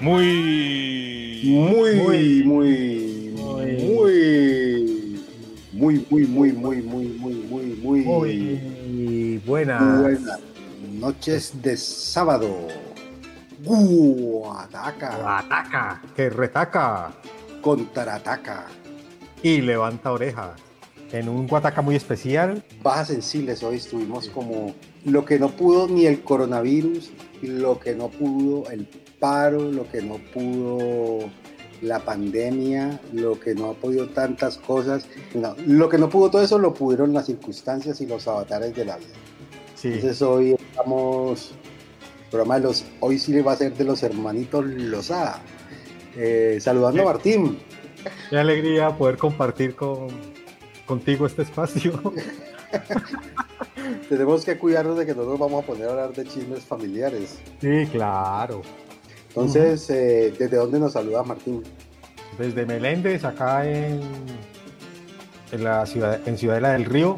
Muy. Muy, muy, muy, muy, muy, muy, muy, muy, muy, muy, muy, muy buenas. buenas noches de sábado. Guataca. Ataca, que retaca Contraataca. y levanta oreja. En un guataca muy especial, Bajas sensibles hoy estuvimos como lo que no pudo ni el coronavirus, lo que no pudo el paro, lo que no pudo la pandemia, lo que no ha podido tantas cosas. No, lo que no pudo todo eso lo pudieron las circunstancias y los avatares de la vida. sí, Entonces hoy estamos, programa de los, hoy sí le va a ser de los hermanitos Lozada. Eh, saludando a Martín. qué alegría poder compartir con, contigo este espacio. Tenemos que cuidarnos de que no nos vamos a poner a hablar de chismes familiares. sí, claro. Entonces, eh, ¿desde dónde nos saluda Martín? Desde Meléndez, acá en, en la ciudad, en Ciudadela del Río,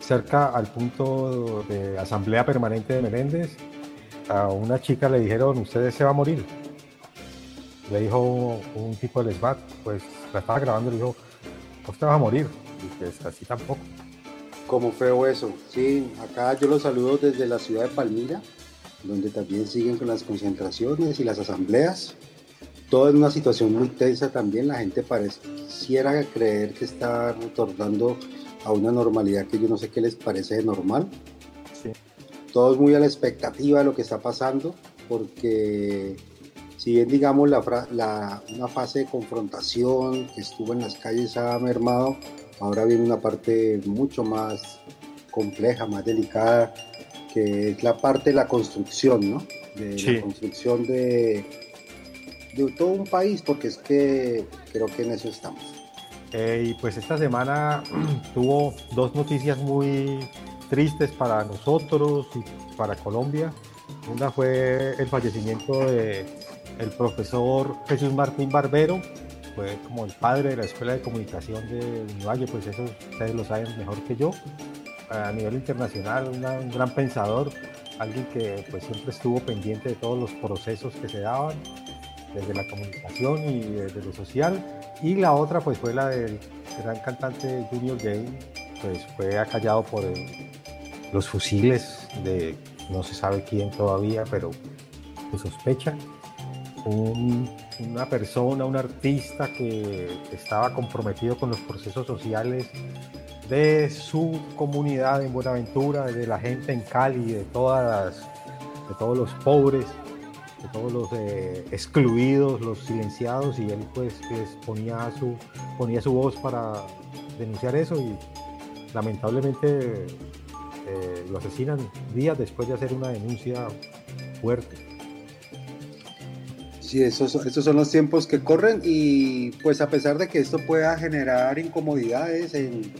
cerca al punto de asamblea permanente de Meléndez, a una chica le dijeron, usted se va a morir. Le dijo un tipo del SBAT, pues la estaba grabando, le dijo, usted va a morir. Y pues así tampoco. Como feo eso. Sí, acá yo los saludo desde la ciudad de Palmira, donde también siguen con las concentraciones y las asambleas. Todo en una situación muy tensa también. La gente pareciera creer que está retornando a una normalidad que yo no sé qué les parece de normal. Sí. Todos muy a la expectativa de lo que está pasando, porque si bien digamos la, la- una fase de confrontación que estuvo en las calles ha mermado, ahora viene una parte mucho más compleja, más delicada, que es la parte de la construcción, ¿no? De Sí. la construcción de, de todo un país, porque es que creo que en eso estamos. Eh, y pues esta semana tuvo dos noticias muy tristes para nosotros y para Colombia. Una fue el fallecimiento de el profesor Jesús Martín Barbero, fue como el padre de la Escuela de Comunicación de Valle, pues eso ustedes lo saben mejor que yo. A nivel internacional, una- un gran pensador, alguien que pues siempre estuvo pendiente de todos los procesos que se daban, desde la comunicación y desde lo social. Y la otra pues fue la del gran cantante Junior Gay, pues fue acallado por el- los fusiles de no se sabe quién todavía, pero se sospecha. Un- una persona, un artista que estaba comprometido con los procesos sociales de su comunidad en Buenaventura, de la gente en Cali, de todas de todos los pobres, de todos los eh, excluidos, los silenciados, y él pues ponía su, ponía su voz para denunciar eso y lamentablemente eh, lo asesinan días después de hacer una denuncia fuerte. Sí, esos, estos son los tiempos que corren y pues a pesar de que esto pueda generar incomodidades en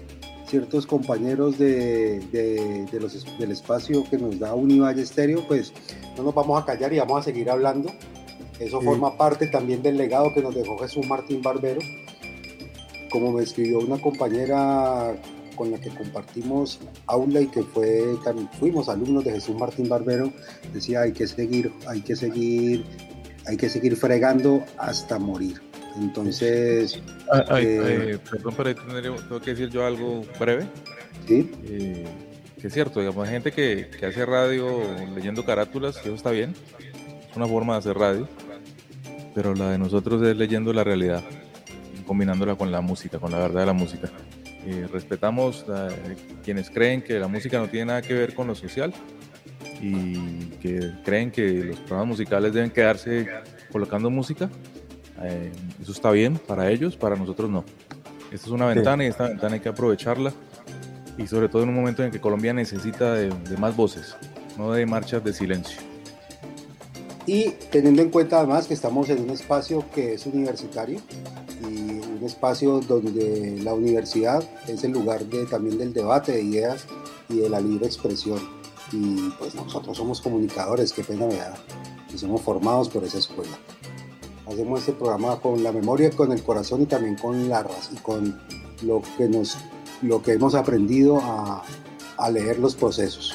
ciertos compañeros de, de- de los, es- del espacio que nos da Univalle Estéreo, pues no nos vamos a callar y vamos a seguir hablando. Eso Sí. forma parte también del legado que nos dejó Jesús Martín Barbero. Como me escribió una compañera con la que compartimos aula y que fue, también fuimos alumnos de Jesús Martín Barbero, decía hay que seguir, hay que seguir hay que seguir fregando hasta morir. Entonces, Ay, ay, Eh, perdón, pero tengo que decir yo algo breve. sí, eh, que es cierto, digamos, hay gente que, que hace radio leyendo carátulas, y eso está bien, es una forma de hacer radio, pero la de nosotros es leyendo la realidad, combinándola con la música, con la verdad de la música. Eh, respetamos a quienes creen que la música no tiene nada que ver con lo social y que creen que los programas musicales deben quedarse colocando música. Eh, eso está bien para ellos, para nosotros no. Esta es una ventana y esta ventana hay que aprovecharla y sobre todo en un momento en que Colombia necesita de, de más voces, no de marchas de silencio. Y teniendo en cuenta además que estamos en un espacio que es universitario y un espacio donde la universidad es el lugar de, también del debate de ideas y de la libre expresión. Y pues nosotros somos comunicadores, qué pena me da, y somos formados por esa escuela. Hacemos este programa con la memoria, con el corazón y también con la raza y con lo que, nos, lo que hemos aprendido a, leer los procesos.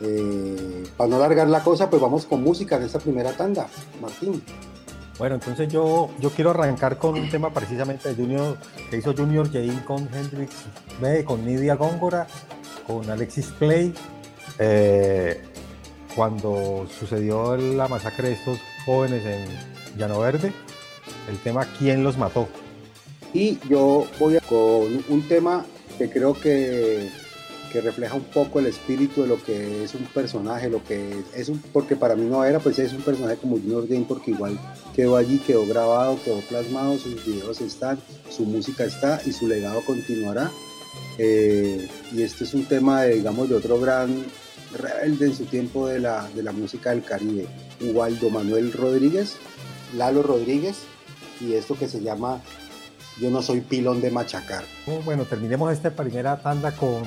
Eh, para no alargar la cosa, pues vamos con música en esta primera tanda. Martín. Bueno, entonces yo, yo quiero arrancar con un tema precisamente de Junior, que hizo Junior Jane con Hendrix B, con Nidia Góngora, con Alexis Play, eh, cuando sucedió la masacre de estos jóvenes en Llano Verde, el tema ¿Quién los mató? Y yo voy con un tema que creo que que refleja un poco el espíritu de lo que es un personaje, lo que es, un, porque para mí no era, pues es un personaje como Junior Game, porque igual quedó allí, quedó grabado, quedó plasmado, sus videos están, su música está y su legado continuará. Eh, y este es un tema, de, digamos, de otro gran rebelde en su tiempo de la, de la música del Caribe, Waldo Manuel Rodríguez, Lalo Rodríguez, y esto que se llama Yo no soy pilón de machacar. Bueno, terminemos esta primera tanda con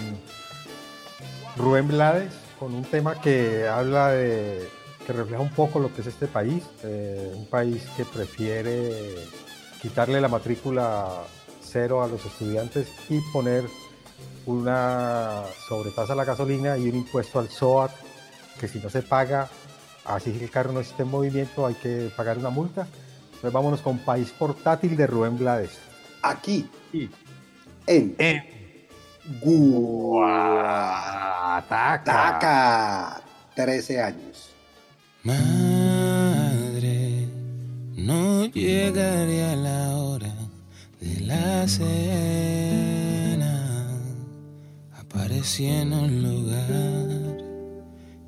Rubén Blades con un tema que habla de, que refleja un poco lo que es este país, eh, un país que prefiere quitarle la matrícula cero a los estudiantes y poner una sobretasa a la gasolina y un impuesto al SOAT, que si no se paga, así que el carro no esté en movimiento, hay que pagar una multa. Entonces vámonos con País Portátil de Rubén Blades. Aquí, Y en, en Guataca, 13 años. Madre, no llegaré a la hora de la cena. Aparecí en un lugar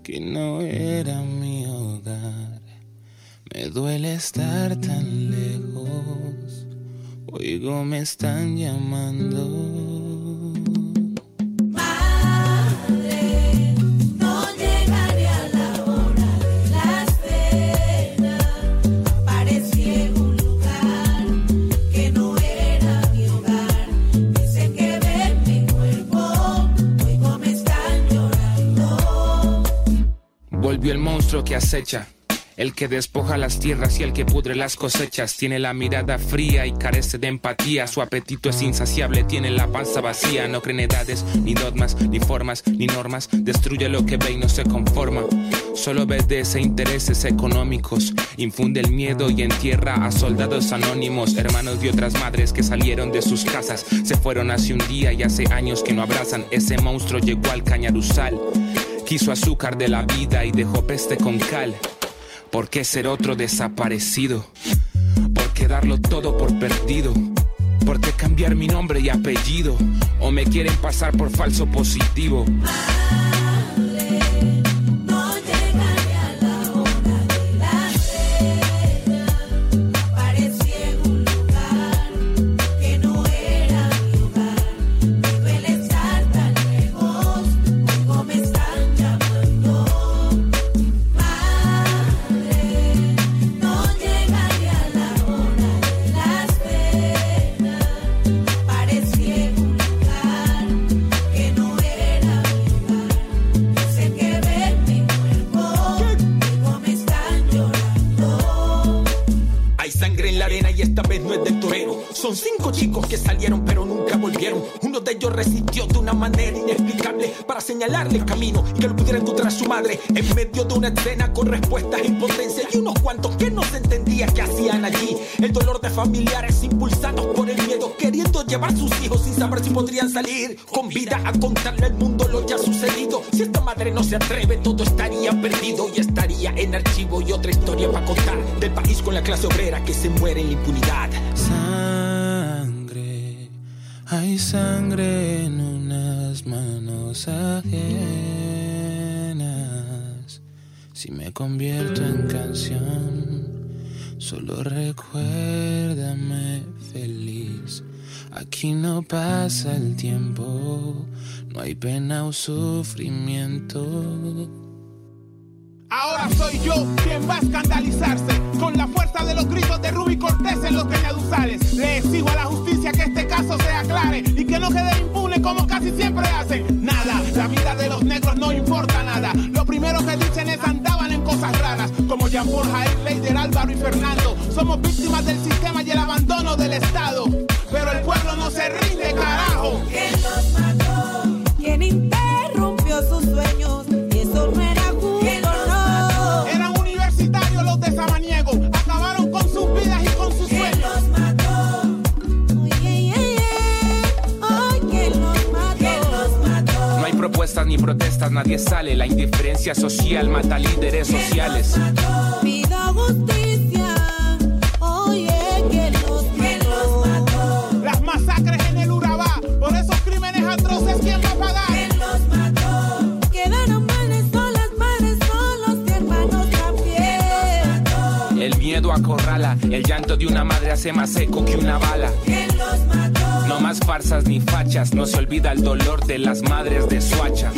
que no era mi hogar. Me duele estar tan lejos. Oigo, me están llamando. Volvió el monstruo que acecha. El que despoja las tierras y el que pudre las cosechas. Tiene la mirada fría y carece de empatía. Su apetito es insaciable, tiene la panza vacía. No cree en edades, ni dogmas, ni formas, ni normas. Destruye lo que ve y no se conforma. Solo obedece intereses económicos. Infunde el miedo y entierra a soldados anónimos. Hermanos de otras madres que salieron de sus casas. Se fueron hace un día y hace años que no abrazan. Ese monstruo llegó al cañaruzal. Quiso azúcar de la vida y dejó peste con cal. ¿Por qué ser otro desaparecido? ¿Por qué darlo todo por perdido? ¿Por qué cambiar mi nombre y apellido? ¿O me quieren pasar por falso positivo? Son cinco chicos que salieron pero nunca volvieron. Uno de ellos resistió de una manera inexplicable para señalarle el camino y que lo pudiera encontrar a su madre en medio de una escena con respuestas e impotencia y unos cuantos que no se entendía que hacían allí. El dolor de familiares impulsados por el miedo, queriendo llevar sus hijos sin saber si podrían salir con vida a contarle al mundo lo ya sucedido. Si esta madre no se atreve, todo estaría perdido y estaría en archivo y otra historia para contar del país con la clase obrera que se muere en la impunidad. Hay sangre en unas manos ajenas. Si me convierto en canción, solo recuérdame feliz. Aquí no pasa el tiempo, no hay pena o sufrimiento. Ahora soy yo quien va a escandalizarse con la fuerza de los gritos de Ruby Cortés en los cañaduzales. Le exijo a la justicia que este caso se aclare y que no quede impune como casi siempre hacen. Nada, la vida de los negros no importa nada. Lo primero que dicen es andaban en cosas raras, como Jean Paul Jair, Leider, Álvaro y Fernando. Somos víctimas del sistema y el abandono del Estado. Nadie sale. La indiferencia social mata líderes sociales. Pido justicia. Oye, ¿quién los mató? Las masacres en el Urabá. Por esos crímenes atroces, ¿quién va a pagar? ¿Quién los mató? Quedaron madres solas, madres solos y hermanos también. El miedo acorrala, el llanto de una madre hace más eco que una bala. ¿Quién los mató? No más farsas ni fachas, no se olvida el dolor de las madres de Suacha.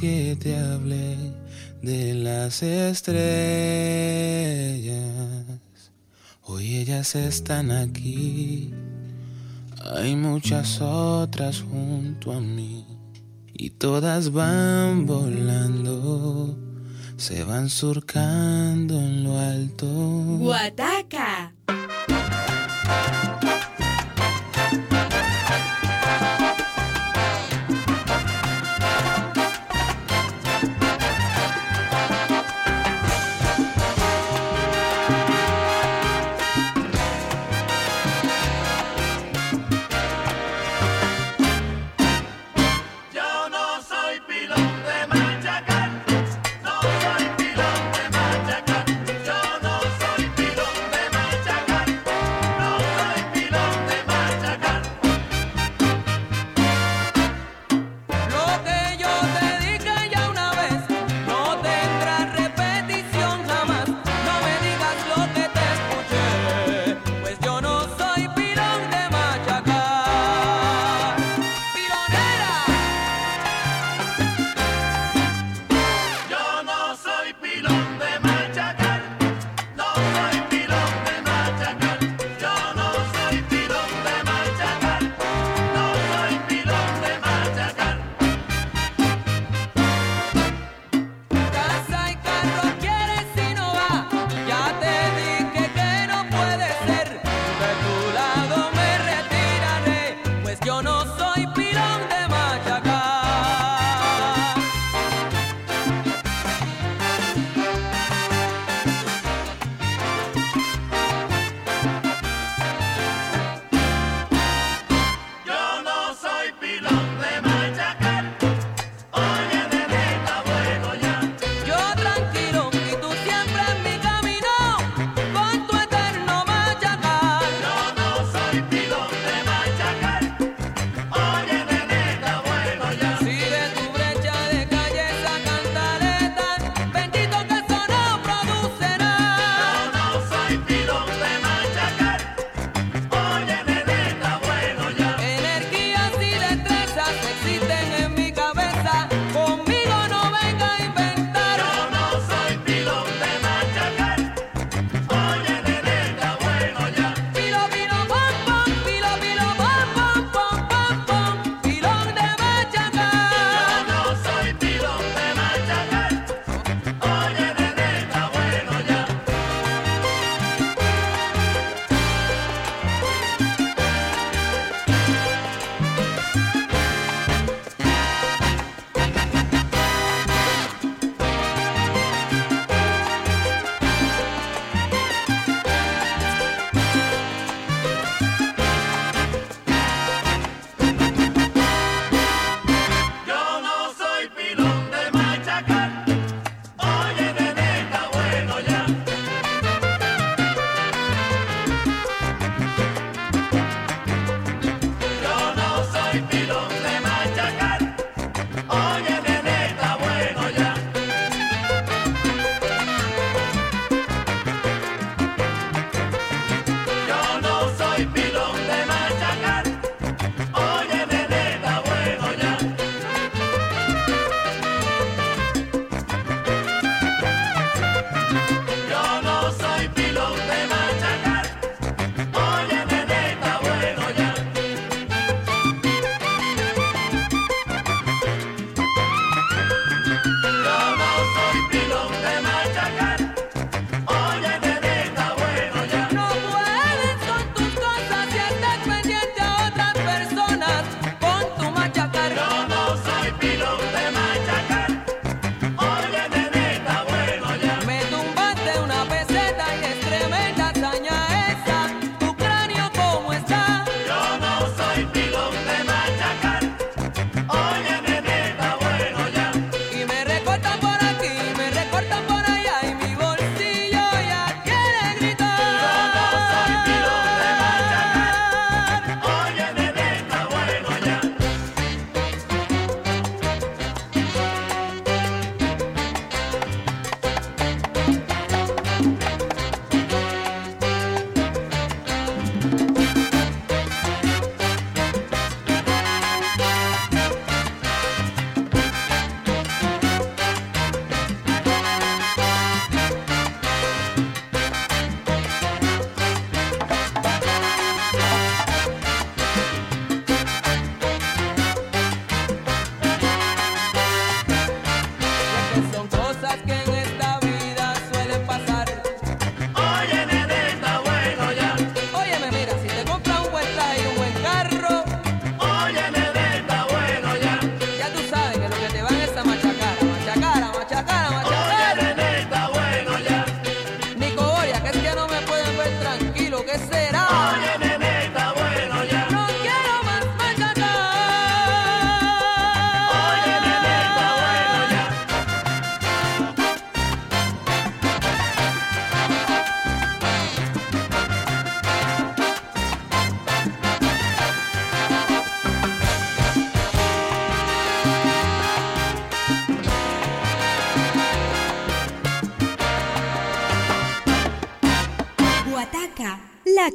Que te hablé de las estrellas? Hoy ellas están aquí. Hay muchas otras junto a mí. Y todas van volando. Se van surcando en lo alto. Guataca.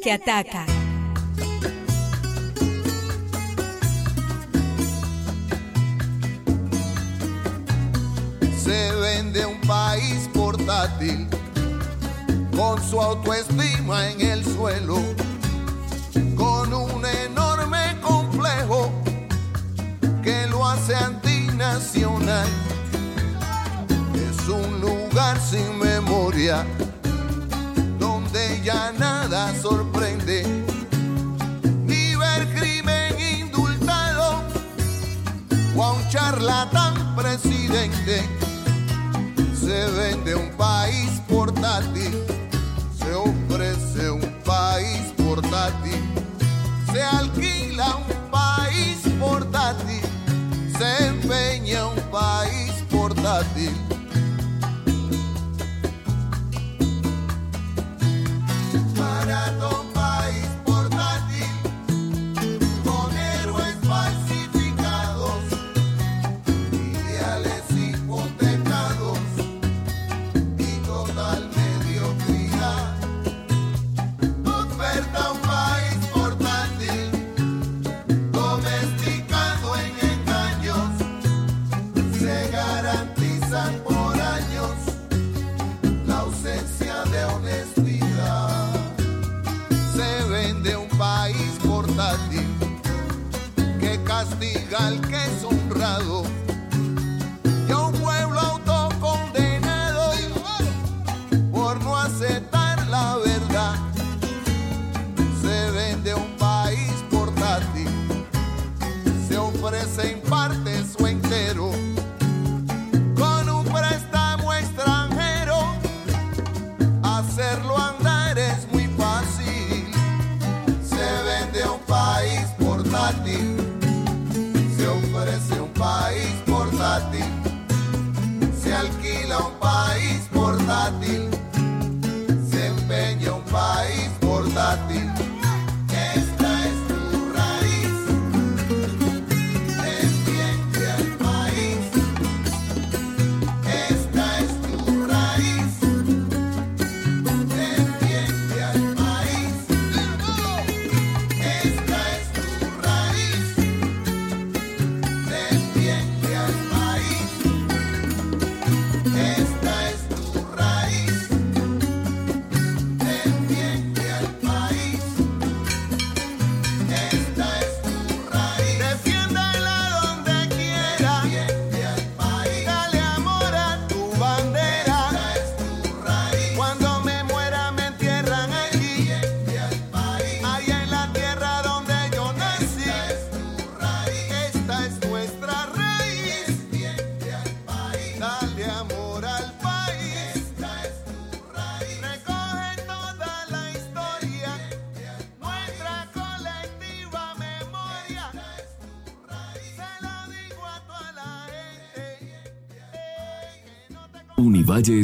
Que ataca. se vende un país portátil con su autoestima en el suelo,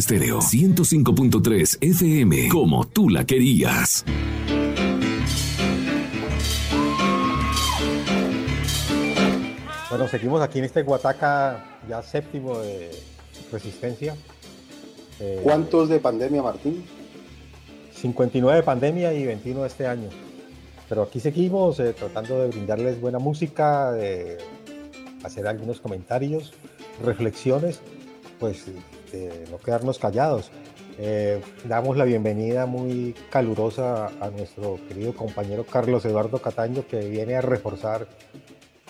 Estéreo 105.3 FM, como tú la querías. Bueno, seguimos aquí en este Guataca ya séptimo de resistencia. Eh, ¿Cuántos de pandemia, Martín? 59 de pandemia y 21 este año. Pero aquí seguimos eh, tratando de brindarles buena música, de hacer algunos comentarios, reflexiones, pues de no quedarnos callados. Eh, damos la bienvenida muy calurosa a nuestro querido compañero Carlos Eduardo Cataño que viene a reforzar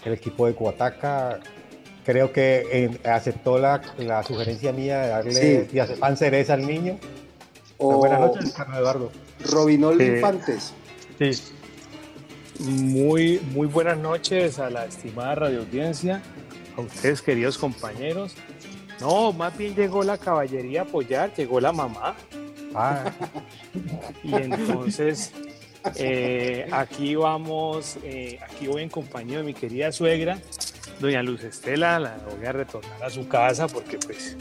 el equipo de Guataca. Creo que eh, aceptó la, la sugerencia mía de darle Sí. diazepam cereza al niño. O Buenas noches, Carlos Eduardo. Robinol Eh, Infantes. Sí. Muy, muy buenas noches a la estimada radioaudiencia, a ustedes queridos compañeros. No, más bien llegó la caballería a apoyar, llegó la mamá. Ah, Y entonces eh, aquí vamos, eh, aquí voy en compañía de mi querida suegra, doña Luz Estela, la voy a retornar a su casa porque pues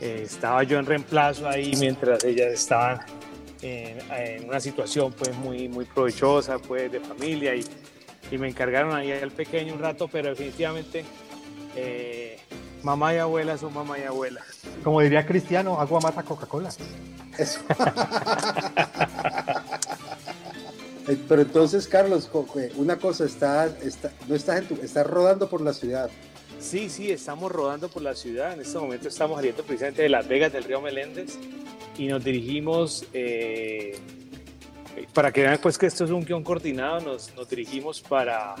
eh, estaba yo en reemplazo ahí mientras ellas estaban en, en una situación pues muy, muy provechosa pues de familia y, y me encargaron ahí al pequeño un rato, pero definitivamente eh, mamá y abuela son mamá y abuela. como diría Cristiano, agua mata Coca-Cola. Eso. Pero entonces, Carlos, una cosa, está, está, no estás, en tu, estás rodando por la ciudad. Sí, sí, estamos rodando por la ciudad. En este momento estamos saliendo precisamente de Las Vegas del Río Meléndez y nos dirigimos, eh, para que vean pues que esto es un guion coordinado, nos, nos dirigimos para,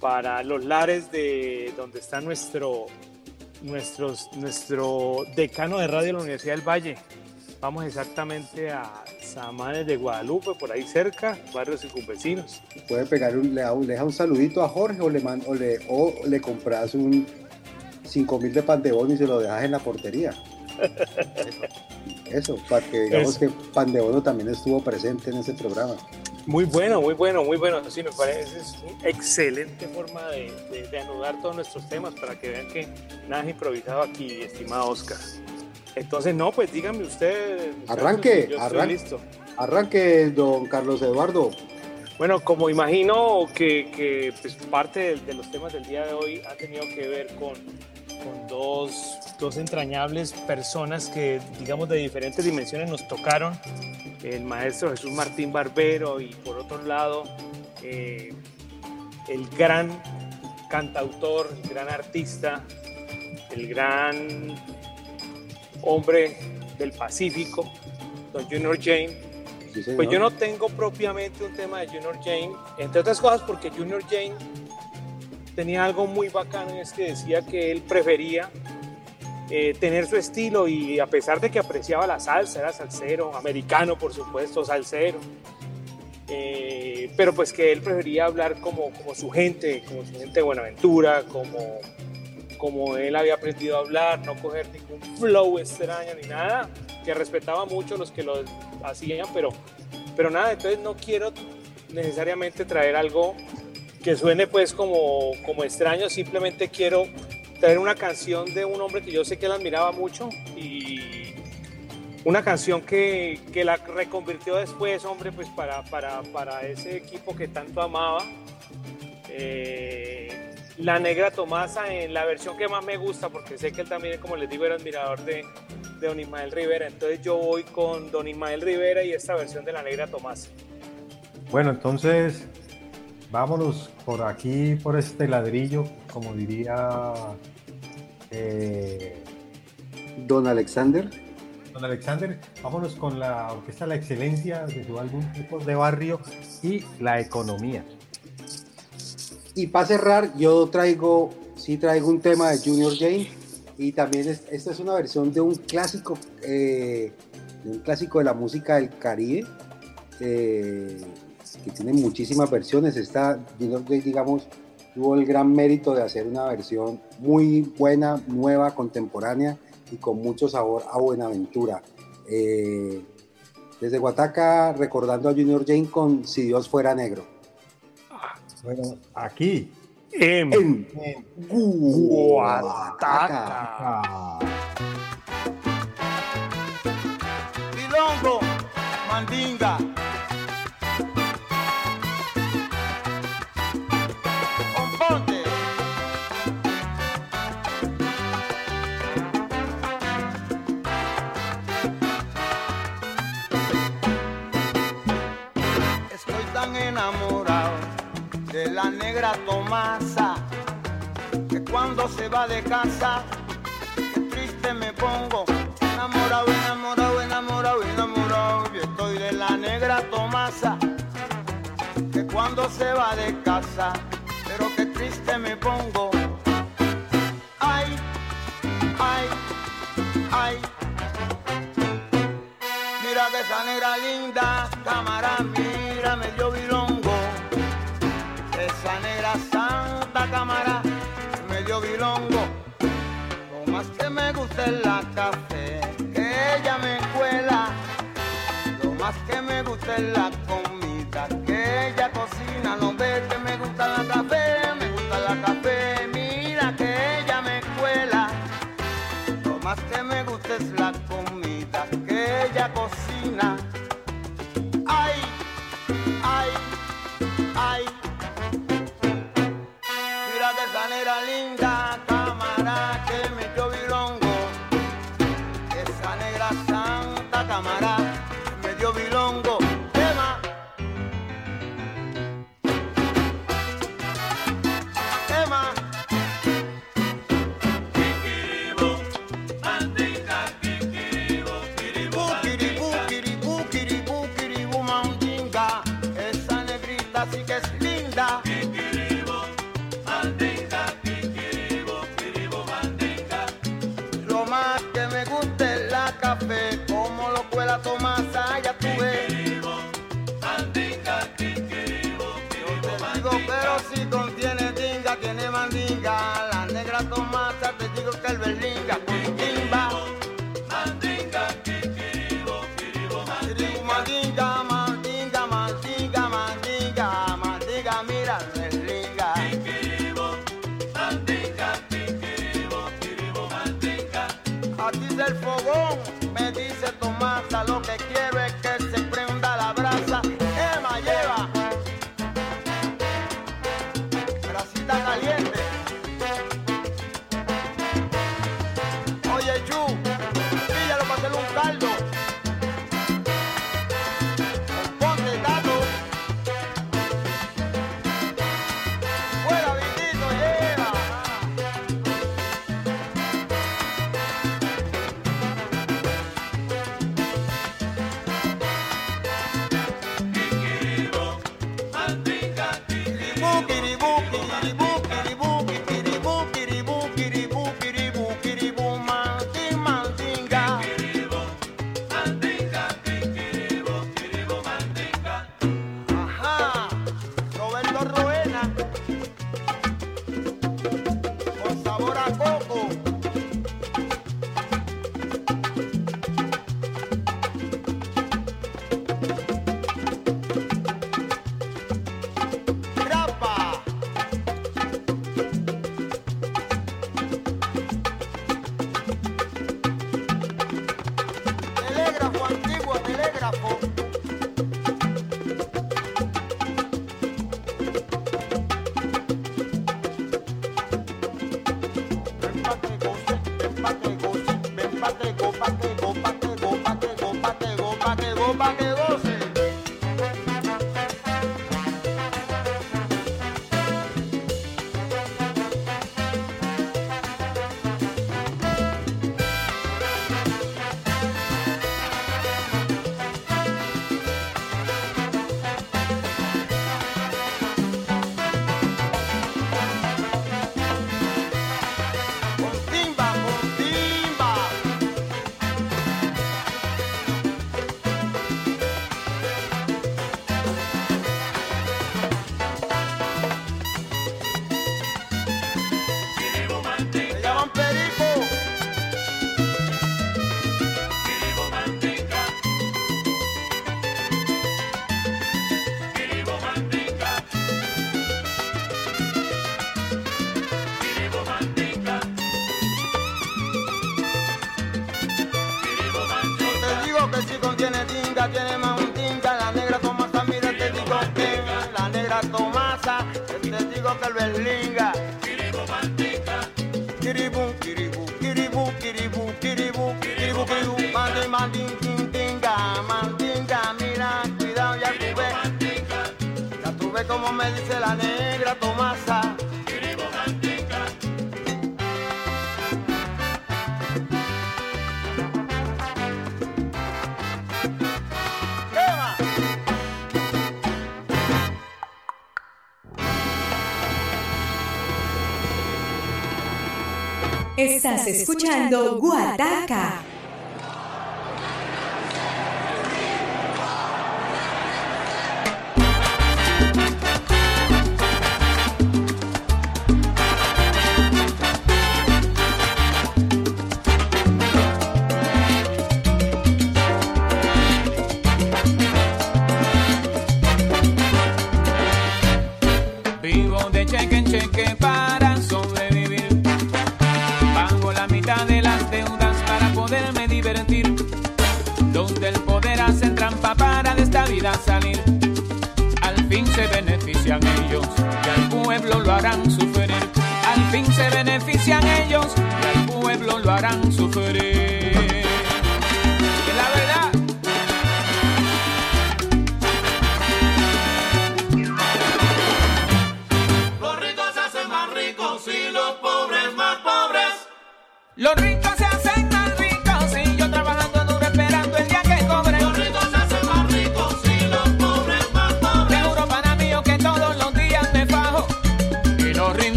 para los lares de donde está nuestro, nuestros, nuestro decano de radio de la Universidad del Valle. Vamos exactamente a Samanes de Guadalupe, por ahí cerca, barrios circunvecinos. Puede pegar un, le, da un, le deja un saludito a Jorge o le, man- o le, o le compras un 5 mil de pan de bono y se lo dejas en la portería. Eso, para que digamos Eso. que pan de bono también estuvo presente en ese programa. Muy bueno, muy bueno, muy bueno. Sí, me parece es una excelente forma de, de- de anudar todos nuestros temas para que vean que nada es improvisado aquí, estimado Oscar. Entonces, no, pues díganme usted. muchachos, Arranque, yo estoy arranque. listo. Arranque, don Carlos Eduardo. Bueno, como imagino que, que, pues, parte de, de los temas del día de hoy ha tenido que ver con, con dos, dos entrañables personas que, digamos, de diferentes dimensiones nos tocaron. El maestro Jesús Martín Barbero y por otro lado, eh, el gran cantautor, el gran artista, el gran hombre del Pacífico, don Junior Jane. Sí. Pues yo no tengo propiamente un tema de Junior Jane, entre otras cosas porque Junior Jane tenía algo muy bacano es que decía que él prefería eh, tener su estilo y a pesar de que apreciaba la salsa, era salsero, americano por supuesto, salsero, eh, pero pues que él prefería hablar como, como su gente, como su gente de Buenaventura, como, como él había aprendido a hablar, no coger ningún flow extraño ni nada, que respetaba mucho los que lo hacían, pero, pero nada, entonces no quiero necesariamente traer algo que suene pues como, como extraño, simplemente quiero traer una canción de un hombre que yo sé que él admiraba mucho y una canción que, que la reconvirtió después, hombre, pues para, para, para ese equipo que tanto amaba. Eh, la Negra Tomasa en la versión que más me gusta, porque sé que él también, como les digo, era admirador de, de Don Ismael Rivera. Entonces yo voy con Don Ismael Rivera y esta versión de La Negra Tomasa. Bueno, entonces vámonos por aquí, por este ladrillo, como diría eh, Don Alexander. don Alexander. Vámonos con la orquesta La Excelencia de su álbum Ecos de Barrio y La Economía. Y para cerrar, yo traigo, sí traigo un tema de Junior Jane y también es- esta es una versión de un clásico, eh, de un clásico de la música del Caribe, eh, que tiene muchísimas versiones. Esta Junior Jane, digamos, tuvo el gran mérito de hacer una versión muy buena, nueva, contemporánea y con mucho sabor a Buenaventura. Eh, desde Guataca, recordando a Junior Jane con Si Dios fuera negro. Bueno, aquí. En, En Guataca. Milongo, mandinga. Tomasa que cuando se va de casa triste me pongo. Enamorado, enamorado, enamorado, enamorado. Yo estoy de la negra Tomasa. Que cuando se va de casa, pero qué triste me pongo. Ay, ay, ay. Mira que esa negra linda, cámara, la café, que ella me cuela. Lo más que me gusta es la comida, que ella cocina. No ve que me gusta la café, me gusta la café. Mira que ella me cuela. Lo más que me gusta es la comida, que ella cocina. toca el berlinga. Kiribú, mantica. Tintinga, mira, cuidado, ya tuve. Ya tuve como me dice la negra Tomasa. escuchando Guataca.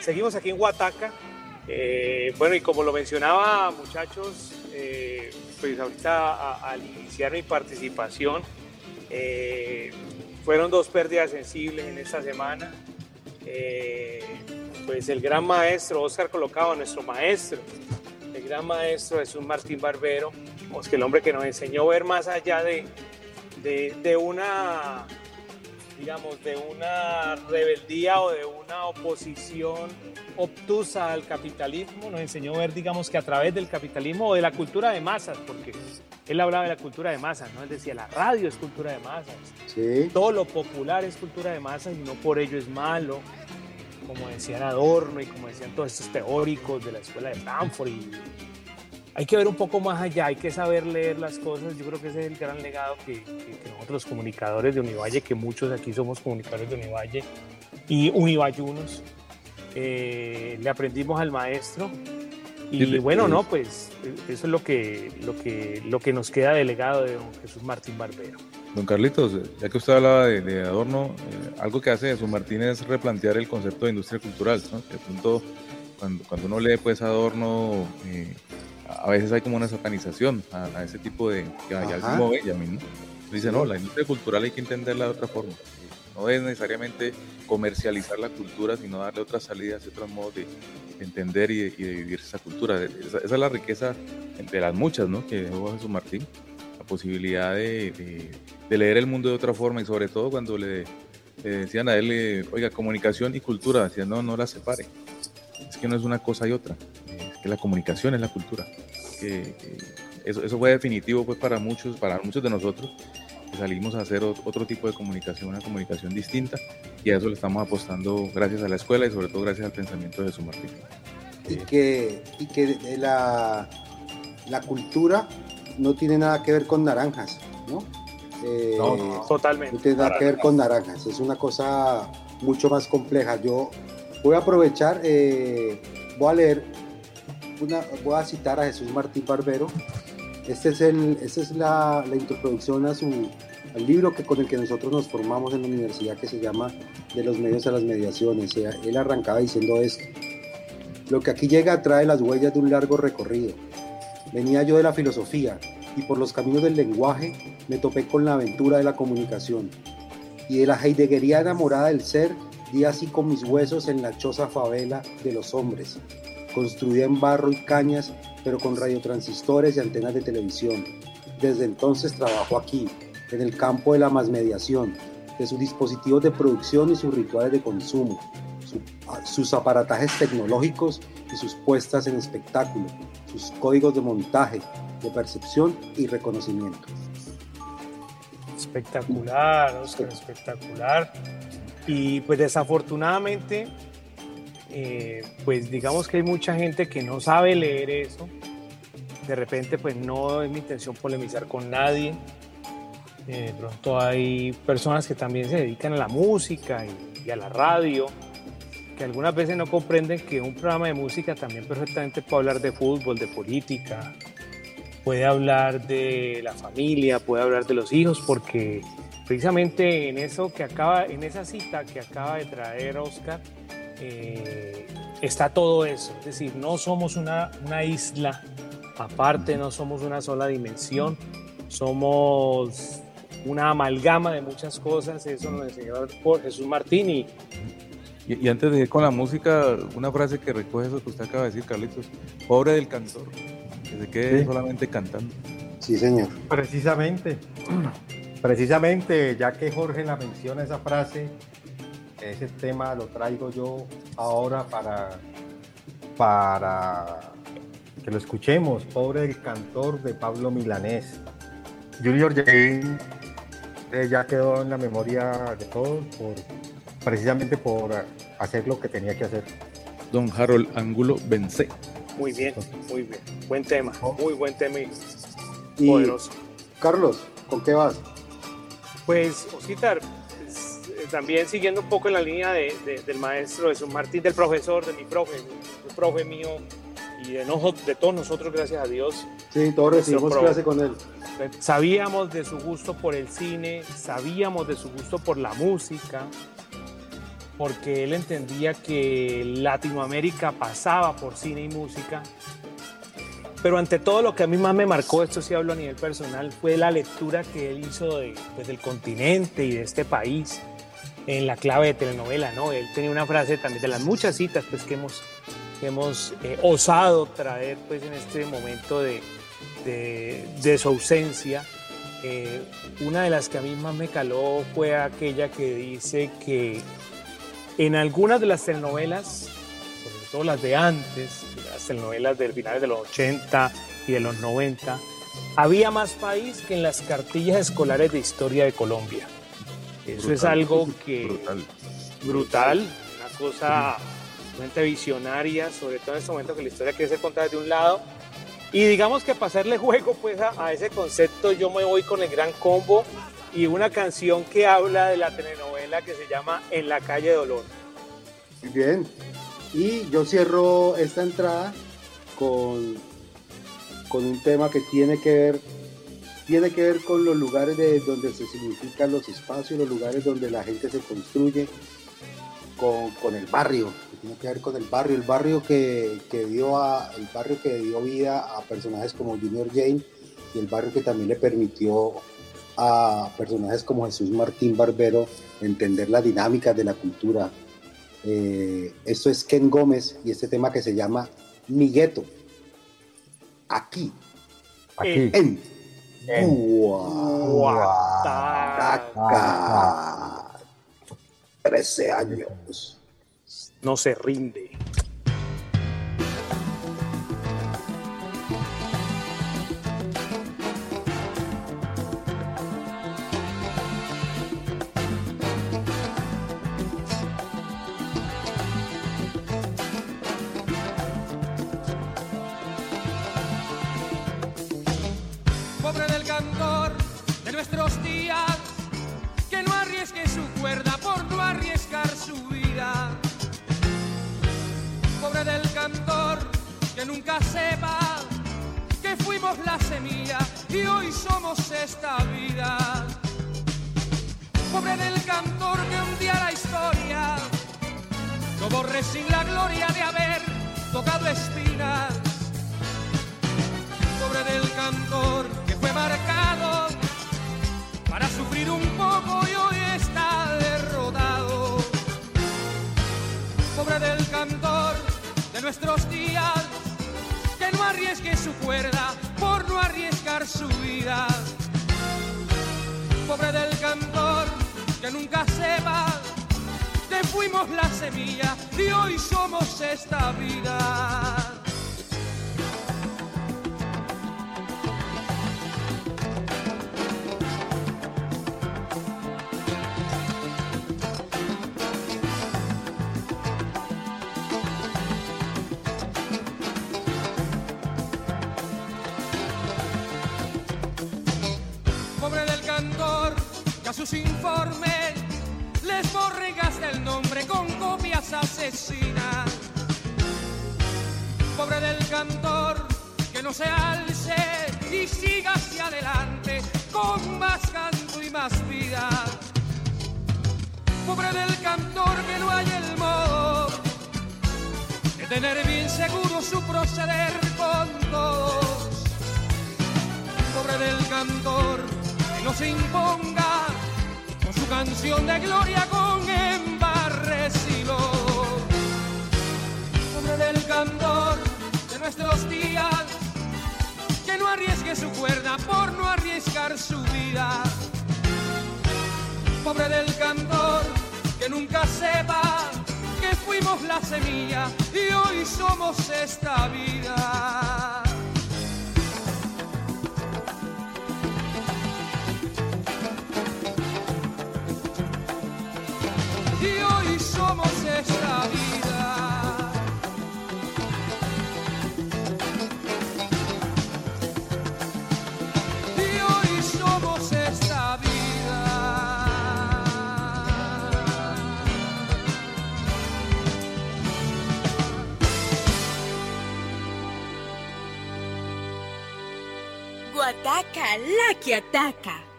Seguimos aquí en Huataca. Eh, bueno, y como lo mencionaba, muchachos, eh, pues ahorita al iniciar mi participación, eh, fueron dos pérdidas sensibles en esta semana. Pues el gran maestro, Oscar Colocado, nuestro maestro, el gran maestro Jesús Martín Barbero, pues que el hombre que nos enseñó a ver más allá de, de, de una digamos, de una rebeldía o de una oposición obtusa al capitalismo, nos enseñó a ver, digamos, que a través del capitalismo o de la cultura de masas, porque él hablaba de la cultura de masas, ¿no? Él decía, la radio es cultura de masas, Sí. todo lo popular es cultura de masas y no por ello es malo, como decían Adorno y como decían todos estos teóricos de la escuela de Frankfurt. Y hay que ver un poco más allá, hay que saber leer las cosas. Yo creo que ese es el gran legado que, que- que nosotros los comunicadores de Univalle, que muchos aquí somos comunicadores de Univalle y univallunos, eh, le aprendimos al maestro. Y bueno, le- no, pues eh, eso es lo que, lo que, lo que nos queda de legado de don Jesús Martín Barbero. Don Carlitos, eh, ya que usted hablaba de, de Adorno, eh, algo que hace Jesús Martín es replantear el concepto de industria cultural. ¿no? De pronto, cuando, cuando uno lee pues Adorno, eh, a veces hay como una satanización a, a ese tipo de, que Ajá. mismo Benjamin, ¿no? Dice, no, la industria cultural hay que entenderla de otra forma. No es necesariamente comercializar la cultura, sino darle otras salidas y otros modos de entender y de, y de vivir esa cultura. Esa, esa es la riqueza de las muchas ¿no? que dejó Jesús Martín, la posibilidad de, de- de leer el mundo de otra forma y sobre todo cuando le, decían a él, eh, oiga, comunicación y cultura, decían, no, no las separe. Es que no es una cosa y otra, eh, que la comunicación es la cultura. Que, que eso, eso fue definitivo pues para muchos, para muchos de nosotros, que salimos a hacer ot- otro tipo de comunicación, una comunicación distinta, y a eso le estamos apostando gracias a la escuela y sobre todo gracias al pensamiento de Jesús Martín. y que, y que de la, la cultura no tiene nada que ver con naranjas, ¿no? Eh, No, no, totalmente. No tiene nada que ver con naranjas, es una cosa mucho más compleja. Yo voy a aprovechar, eh, voy a leer, voy a citar a Jesús Martín Barbero. Este es esta es la, introducción a su, al libro que, con el que nosotros nos formamos en la universidad que se llama De los medios a las mediaciones. Él arrancaba diciendo esto. Lo que aquí llega trae las huellas de un largo recorrido. Venía yo de la filosofía y por los caminos del lenguaje me topé con la aventura de la comunicación. Y de la heideguería enamorada del ser di así con mis huesos en la choza favela de los hombres, construida en barro y cañas, pero con radiotransistores y antenas de televisión. Desde entonces trabajo aquí, en el campo de la masmediación, de sus dispositivos de producción y sus rituales de consumo, su- sus aparatajes tecnológicos y sus puestas en espectáculo, sus códigos de montaje, de percepción y reconocimiento. Espectacular, Oscar, espectacular. Y pues desafortunadamente, eh, pues digamos que hay mucha gente que no sabe leer eso. De repente, pues no es mi intención polemizar con nadie. Eh, de pronto hay personas que también se dedican a la música y, y a la radio, que algunas veces no comprenden que un programa de música también perfectamente puede hablar de fútbol, de política, puede hablar de la familia, puede hablar de los hijos, porque precisamente en eso que acaba, en esa cita que acaba de traer Oscar, eh, está todo eso. Es decir, no somos una, una isla aparte, no somos una sola dimensión, somos una amalgama de muchas cosas. Eso nos enseñó por Jesús Martín y Y, y antes de ir con la música, una frase que recoge eso que usted acaba de decir, Carlitos. Pobre del cantor, que se quede Sí. solamente cantando. Sí, señor. Precisamente, precisamente, ya que Jorge la menciona esa frase, ese tema lo traigo yo ahora para, para que lo escuchemos. Pobre del cantor de Pablo Milanés. Junior Jain eh, ya quedó en la memoria de todos por, precisamente por hacer lo que tenía que hacer. Don Harold Angulo Benzé. muy bien, muy bien. Buen tema, muy buen tema y Y, poderoso. Carlos, ¿Con qué vas? Pues, Ositar, también siguiendo un poco en la línea de- de- del maestro Jesús Martín, del profesor, de mi profe, el profe mío y de, nojo- de todos nosotros, gracias a Dios. Sí, todos recibimos clase con él. Sabíamos de su gusto por el cine, sabíamos de su gusto por la música, porque él entendía que Latinoamérica pasaba por cine y música. Pero ante todo lo que a mí más me marcó, esto sí hablo a nivel personal, fue la lectura que él hizo de, pues, del continente y de este país en la clave de telenovela, ¿no? Él tenía una frase también de las muchas citas pues, que hemos, hemos eh, osado traer pues, en este momento de, de, su ausencia. Eh, una de las que a mí más me caló fue aquella que dice que en algunas de las telenovelas, sobre todo las de antes, las telenovelas del finales de los 80 y de los 90, había más país que en las cartillas escolares de historia de Colombia. Eso es Brutal. algo que Brutal. brutal, una cosa realmente visionaria, sobre todo en este momento que la historia quiere ser contada de un lado. Y digamos que para hacerle juego pues, a, a ese concepto, yo me voy con el gran combo y una canción que habla de la telenovela que se llama En la calle Dolor. Muy bien. Y yo cierro esta entrada con, con un tema que tiene que ver tiene que ver con los lugares de donde se significan los espacios, los lugares donde la gente se construye, con, con el barrio, que tiene que ver con el barrio, el barrio que, que dio a, el barrio que dio vida a personajes como Junior Jane y el barrio que también le permitió a personajes como Jesús Martín Barbero entender las dinámicas de la cultura. Eh, esto es Ken Gómez y este tema que se llama Mi Gueto. Aquí, Aquí. En Guataca. 13 años. No se rinde. Que ataca.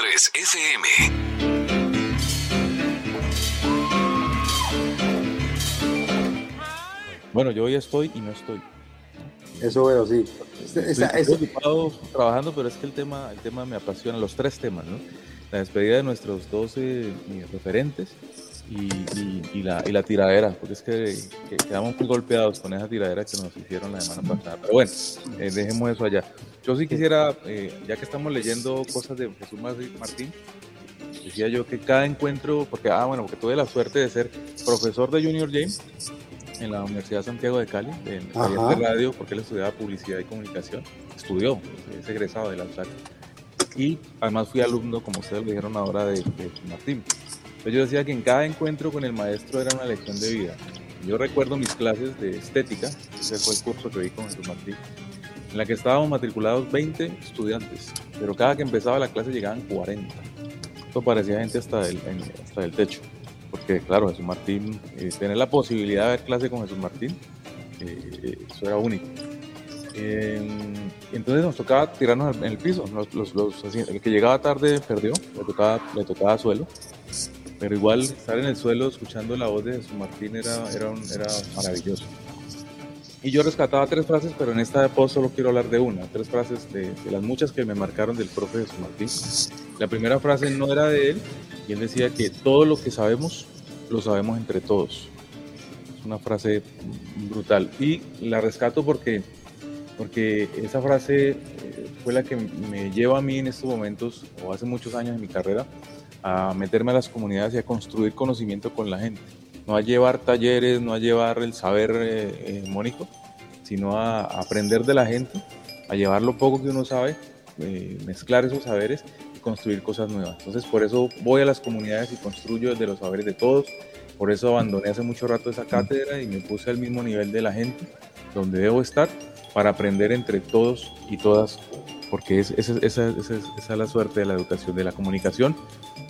105.3 FM. Bueno, yo hoy estoy y no estoy. Eso veo, sí. Esa- Estoy esa- ocupado trabajando, pero es que el tema, el tema me apasiona, los tres temas, ¿no? La despedida de nuestros 12 eh, referentes y, y- y la, y la tiradera, porque es que, que quedamos muy golpeados con esa tiradera que nos hicieron la semana pasada. Pero bueno, eh, dejemos eso allá. Yo sí quisiera, eh, ya que estamos leyendo cosas de Jesús Mar- Martín, decía yo que cada encuentro, porque, ah, bueno, porque tuve la suerte de ser profesor de Junior James en la Universidad Santiago de Cali, en el taller de radio, porque él estudiaba publicidad y comunicación. Estudió, es egresado de la USAC. Y además fui alumno, como ustedes lo dijeron ahora, de, de Martín. Entonces yo decía que en cada encuentro con el maestro era una lección de vida. Yo recuerdo mis clases de estética, ese fue el curso que vi con Jesús Martín, en la que estábamos matriculados 20 estudiantes, pero cada que empezaba la clase llegaban 40. Esto parecía gente hasta en- hasta del techo, porque claro, Jesús Martín, eh, tener la posibilidad de ver clase con Jesús Martín, eh, eh, eso era único. Eh, entonces nos tocaba tirarnos en el piso. Los- el que llegaba tarde perdió, le tocaba, suelo. Pero igual estar en el suelo escuchando la voz de Jesús Martín era, era maravilloso. Y yo rescataba tres frases, pero en esta post solo quiero hablar de una, tres frases de, de las muchas que me marcaron del profe Jesús Martín. La primera frase no era de él, y él decía que todo lo que sabemos, lo sabemos entre todos. Es una frase brutal. Y la rescato porque, porque esa frase eh, fue la que me lleva a mí en estos momentos, o hace muchos años en mi carrera, a meterme a las comunidades y a construir conocimiento con la gente. No a llevar talleres, no a llevar el saber eh, hegemónico, sino a, a aprender de la gente, a llevar lo poco que uno sabe, eh, mezclar esos saberes y construir cosas nuevas. Entonces, por eso voy a las comunidades y construyo desde los saberes de todos. Por eso abandoné hace mucho rato esa cátedra y me puse al mismo nivel de la gente, donde debo estar, para aprender entre todos y todas, porque es, esa, es- la suerte de la educación, de la comunicación,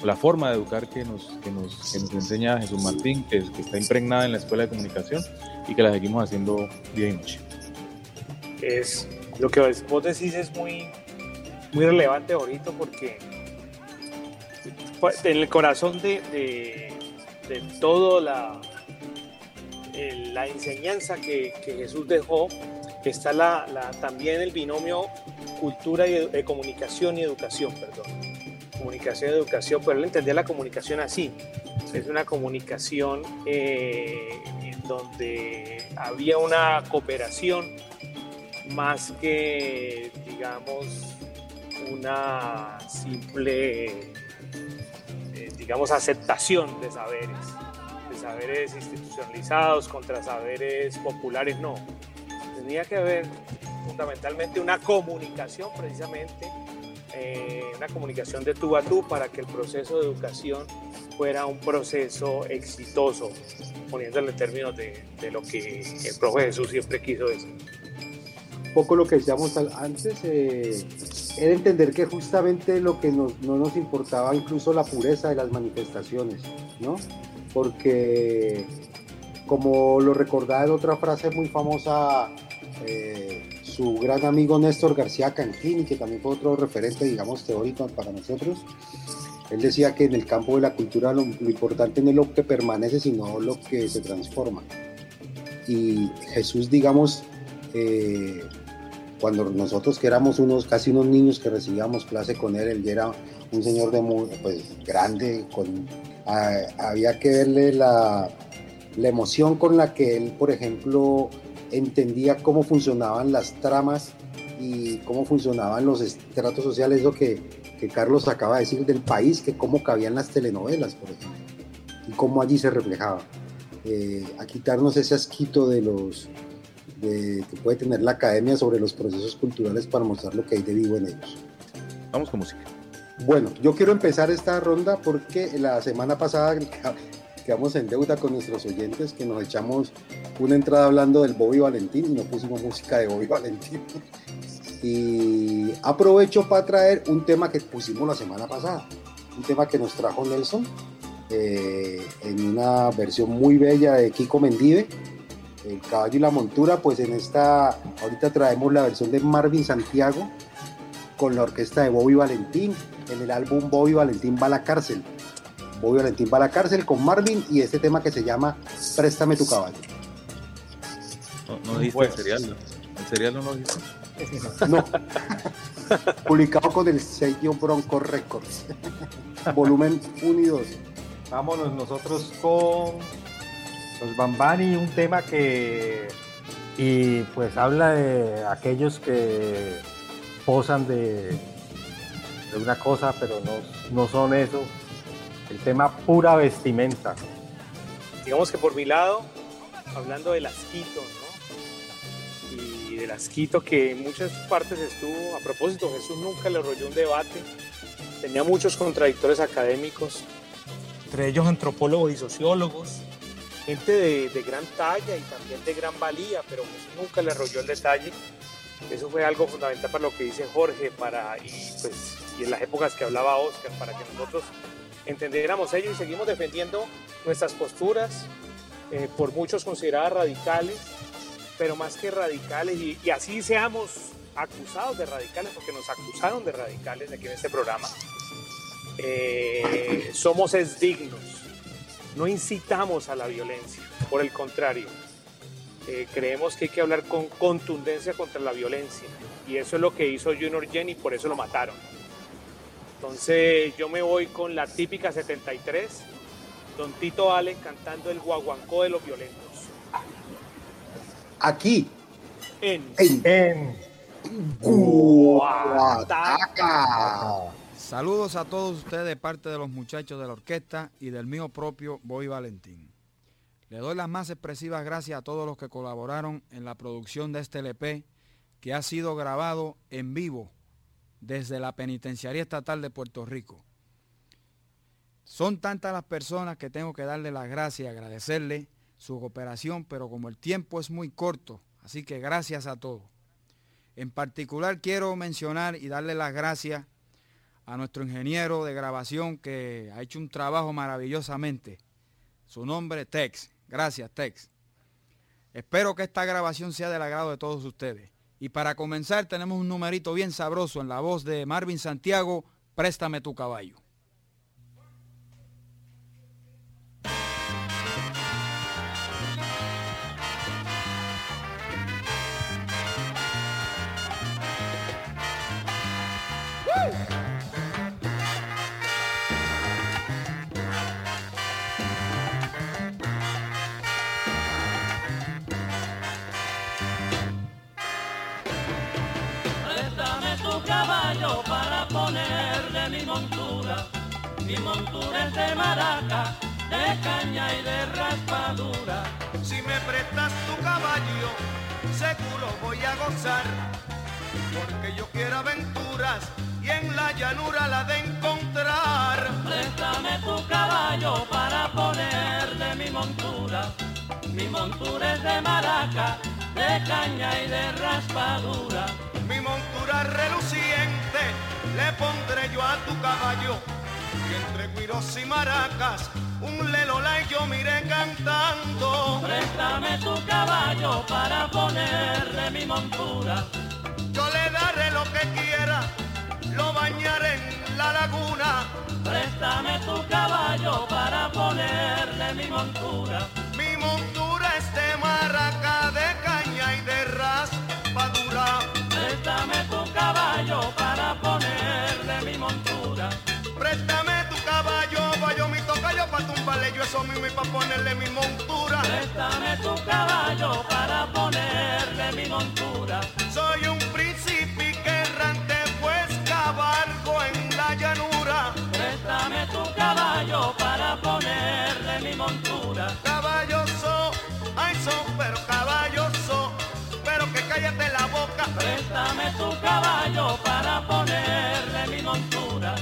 la forma de educar que nos, que nos, que nos enseña Jesús Martín, que, que está impregnada en la escuela de comunicación y que la seguimos haciendo día y noche. es lo que vos decís es muy, muy relevante ahorita porque pues, en el corazón de, de, de toda la, la enseñanza que Jesús dejó está la, la- también el binomio cultura y eh, comunicación y educación, perdón. Comunicación y educación, pero él entendía la comunicación así. Es una comunicación eh, en donde había una cooperación más que, digamos, una simple, eh, digamos, aceptación de saberes, de saberes institucionalizados contra saberes populares, no. Tenía que haber fundamentalmente una comunicación precisamente, eh, una comunicación de tú a tú para que el proceso de educación fuera un proceso exitoso, poniéndolo en términos de, de lo que el profe Jesús siempre quiso decir. un poco lo que decíamos antes, eh, era entender que justamente lo que no nos importaba incluso la pureza de las manifestaciones, ¿no? Porque como lo recordaba en otra frase muy famosa, eh, su gran amigo Néstor García Canquini, que también fue otro referente, digamos, teórico para nosotros, él decía que en el campo de la cultura lo, importante no es lo que permanece, sino lo que se transforma. Y Jesús, digamos, eh, cuando nosotros que éramos unos casi unos niños que recibíamos clase con él, él era un señor de muy, pues, grande, con, ah, había que verle la, la emoción con la que él, por ejemplo, entendía cómo funcionaban las tramas y cómo funcionaban los estratos sociales, lo que, que Carlos acaba de decir del país, que cómo cabían las telenovelas, por ejemplo, y cómo allí se reflejaba. Eh, a quitarnos ese asquito de los de- que puede tener la academia sobre los procesos culturales para mostrar lo que hay de vivo en ellos. Vamos con música. Bueno, yo quiero empezar esta ronda porque la semana pasada quedamos en deuda con nuestros oyentes que nos echamos una entrada hablando del Bobby Valentín y no pusimos música de Bobby Valentín. Y aprovecho para traer un tema que pusimos la semana pasada, un tema que nos trajo Nelson eh, en una versión muy bella de Kiko Mendive, El caballo y la montura, pues en esta, ahorita traemos la versión de Marvin Santiago con la orquesta de Bobby Valentín, en el álbum Bobby Valentín va a la cárcel. Bobby Valentín va a la cárcel con Marvin y este tema que se llama Préstame tu caballo. No, no dijiste el serial. ¿no? El serial no lo dijiste. No. Publicado con el sello Bronco Records. Volumen 1 y 2. Vámonos nosotros con los Bambani, un tema que y pues habla de aquellos que posan de, de una cosa, pero no, no son eso. El tema pura vestimenta. digamos que por mi lado, hablando del asquito, ¿no? Y del asquito que en muchas partes estuvo, a propósito, Jesús nunca le arrolló un debate, tenía muchos contradictores académicos, entre ellos antropólogos y sociólogos, gente de, de gran talla y también de gran valía, pero Jesús nunca le arrolló el detalle. Eso fue algo fundamental para lo que dice Jorge, para, y, pues, y en las épocas que hablaba Oscar, para que nosotros entendiéramos ello y seguimos defendiendo nuestras posturas, eh, por muchos consideradas radicales, pero más que radicales, y, así seamos acusados de radicales, porque nos acusaron de radicales aquí en este programa, eh, somos es dignos, no incitamos a la violencia, por el contrario, eh, creemos que hay que hablar con contundencia contra la violencia, y eso es lo que hizo Junior Jenny, por eso lo mataron. Entonces yo me voy con la típica 73, Don Tito Allen cantando el guaguancó de los violentos. Aquí, En, En Guataca. Saludos a todos ustedes de parte de los muchachos de la orquesta y del mío propio Boy Valentín. Le doy las más expresivas gracias a todos los que colaboraron en la producción de este LP que ha sido grabado en vivo desde la Penitenciaría Estatal de Puerto Rico. Son tantas las personas que tengo que darle las gracias y agradecerle su cooperación, pero como el tiempo es muy corto, así que gracias a todos. En particular quiero mencionar y darle las gracias a nuestro ingeniero de grabación que ha hecho un trabajo maravillosamente. Su nombre Tex. Gracias Tex. Espero que esta grabación sea del agrado de todos ustedes. Y para comenzar tenemos un numerito bien sabroso en la voz de Marvin Santiago, Préstame tu caballo. De maraca, de caña y de raspadura. Si me prestas tu caballo, seguro voy a gozar. Porque yo quiero aventuras y en la llanura la de encontrar. Préstame tu caballo para ponerle mi montura. Mi montura es de maraca, de caña y de raspadura. Mi montura reluciente le pondré yo a tu caballo. Y entre guiros y maracas, un lelola y yo miré cantando. Préstame tu caballo para ponerle mi montura. Yo le daré lo que quiera, lo bañaré en la laguna. Préstame tu caballo para ponerle mi montura. Mi montura es de maraca, ponerle mi montura. Préstame tu caballo para ponerle mi montura. Soy un príncipe que errante, pues cabalgo en la llanura. Préstame tu caballo para ponerle mi montura. Caballoso, ay son, pero caballoso, pero que cállate la boca. Préstame tu caballo para ponerle mi montura.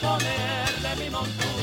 ponerle mi montura.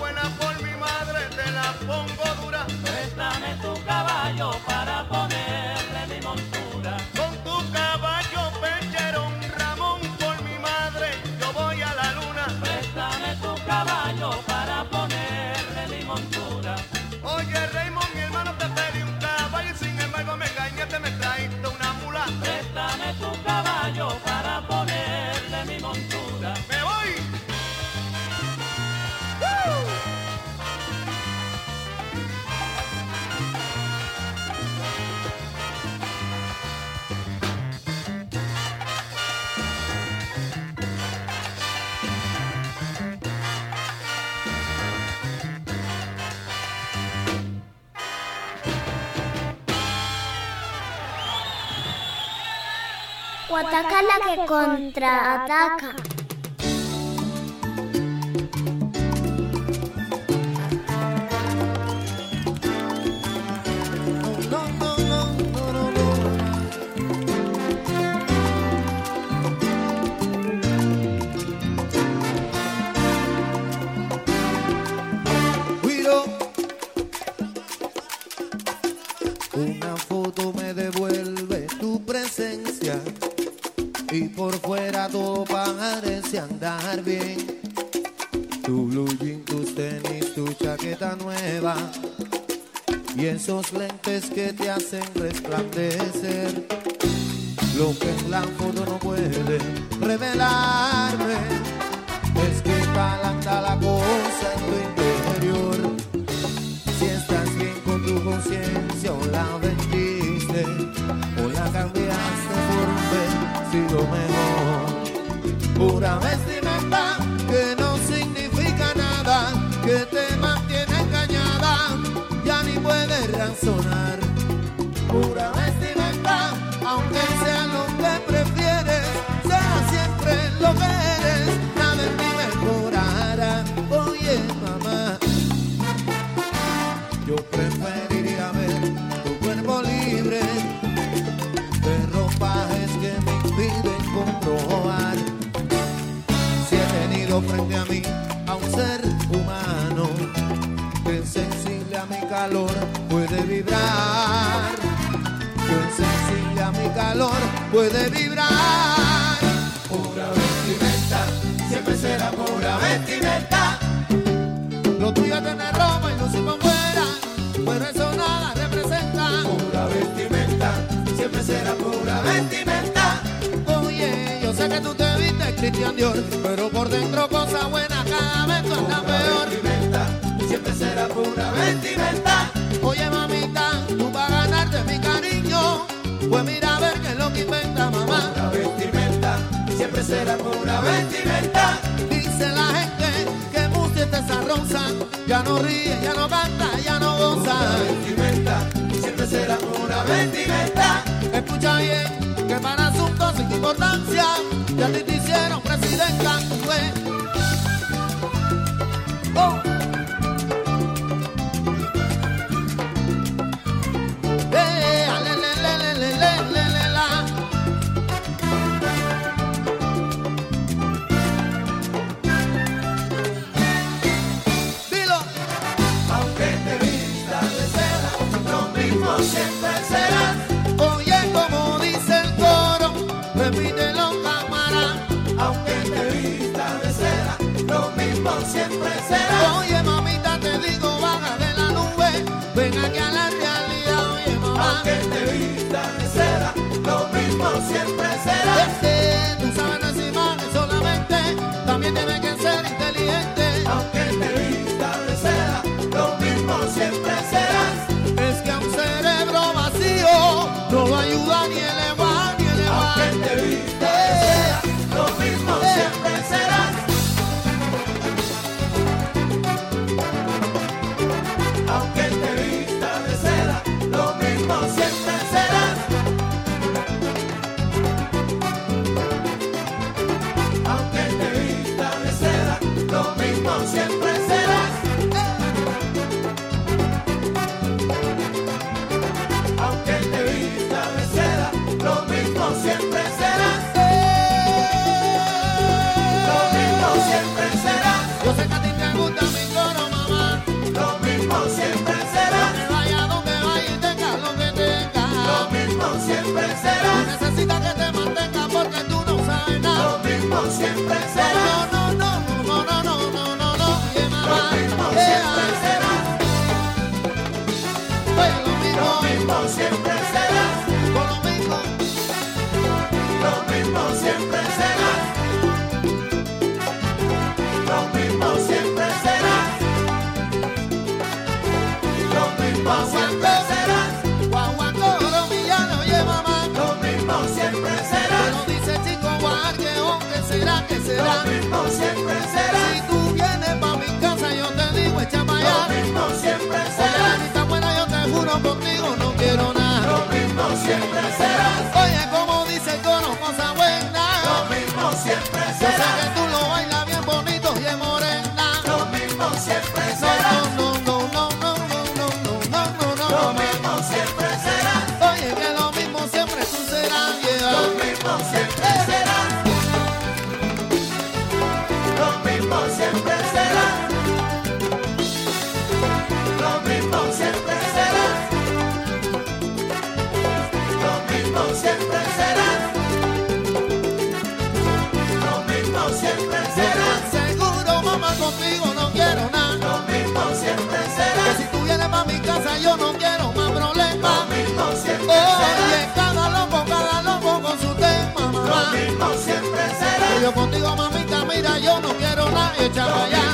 buena por mi madre, te la pongo. Ataca la que contraataca. don't play. sempre será. Cosas Yeah.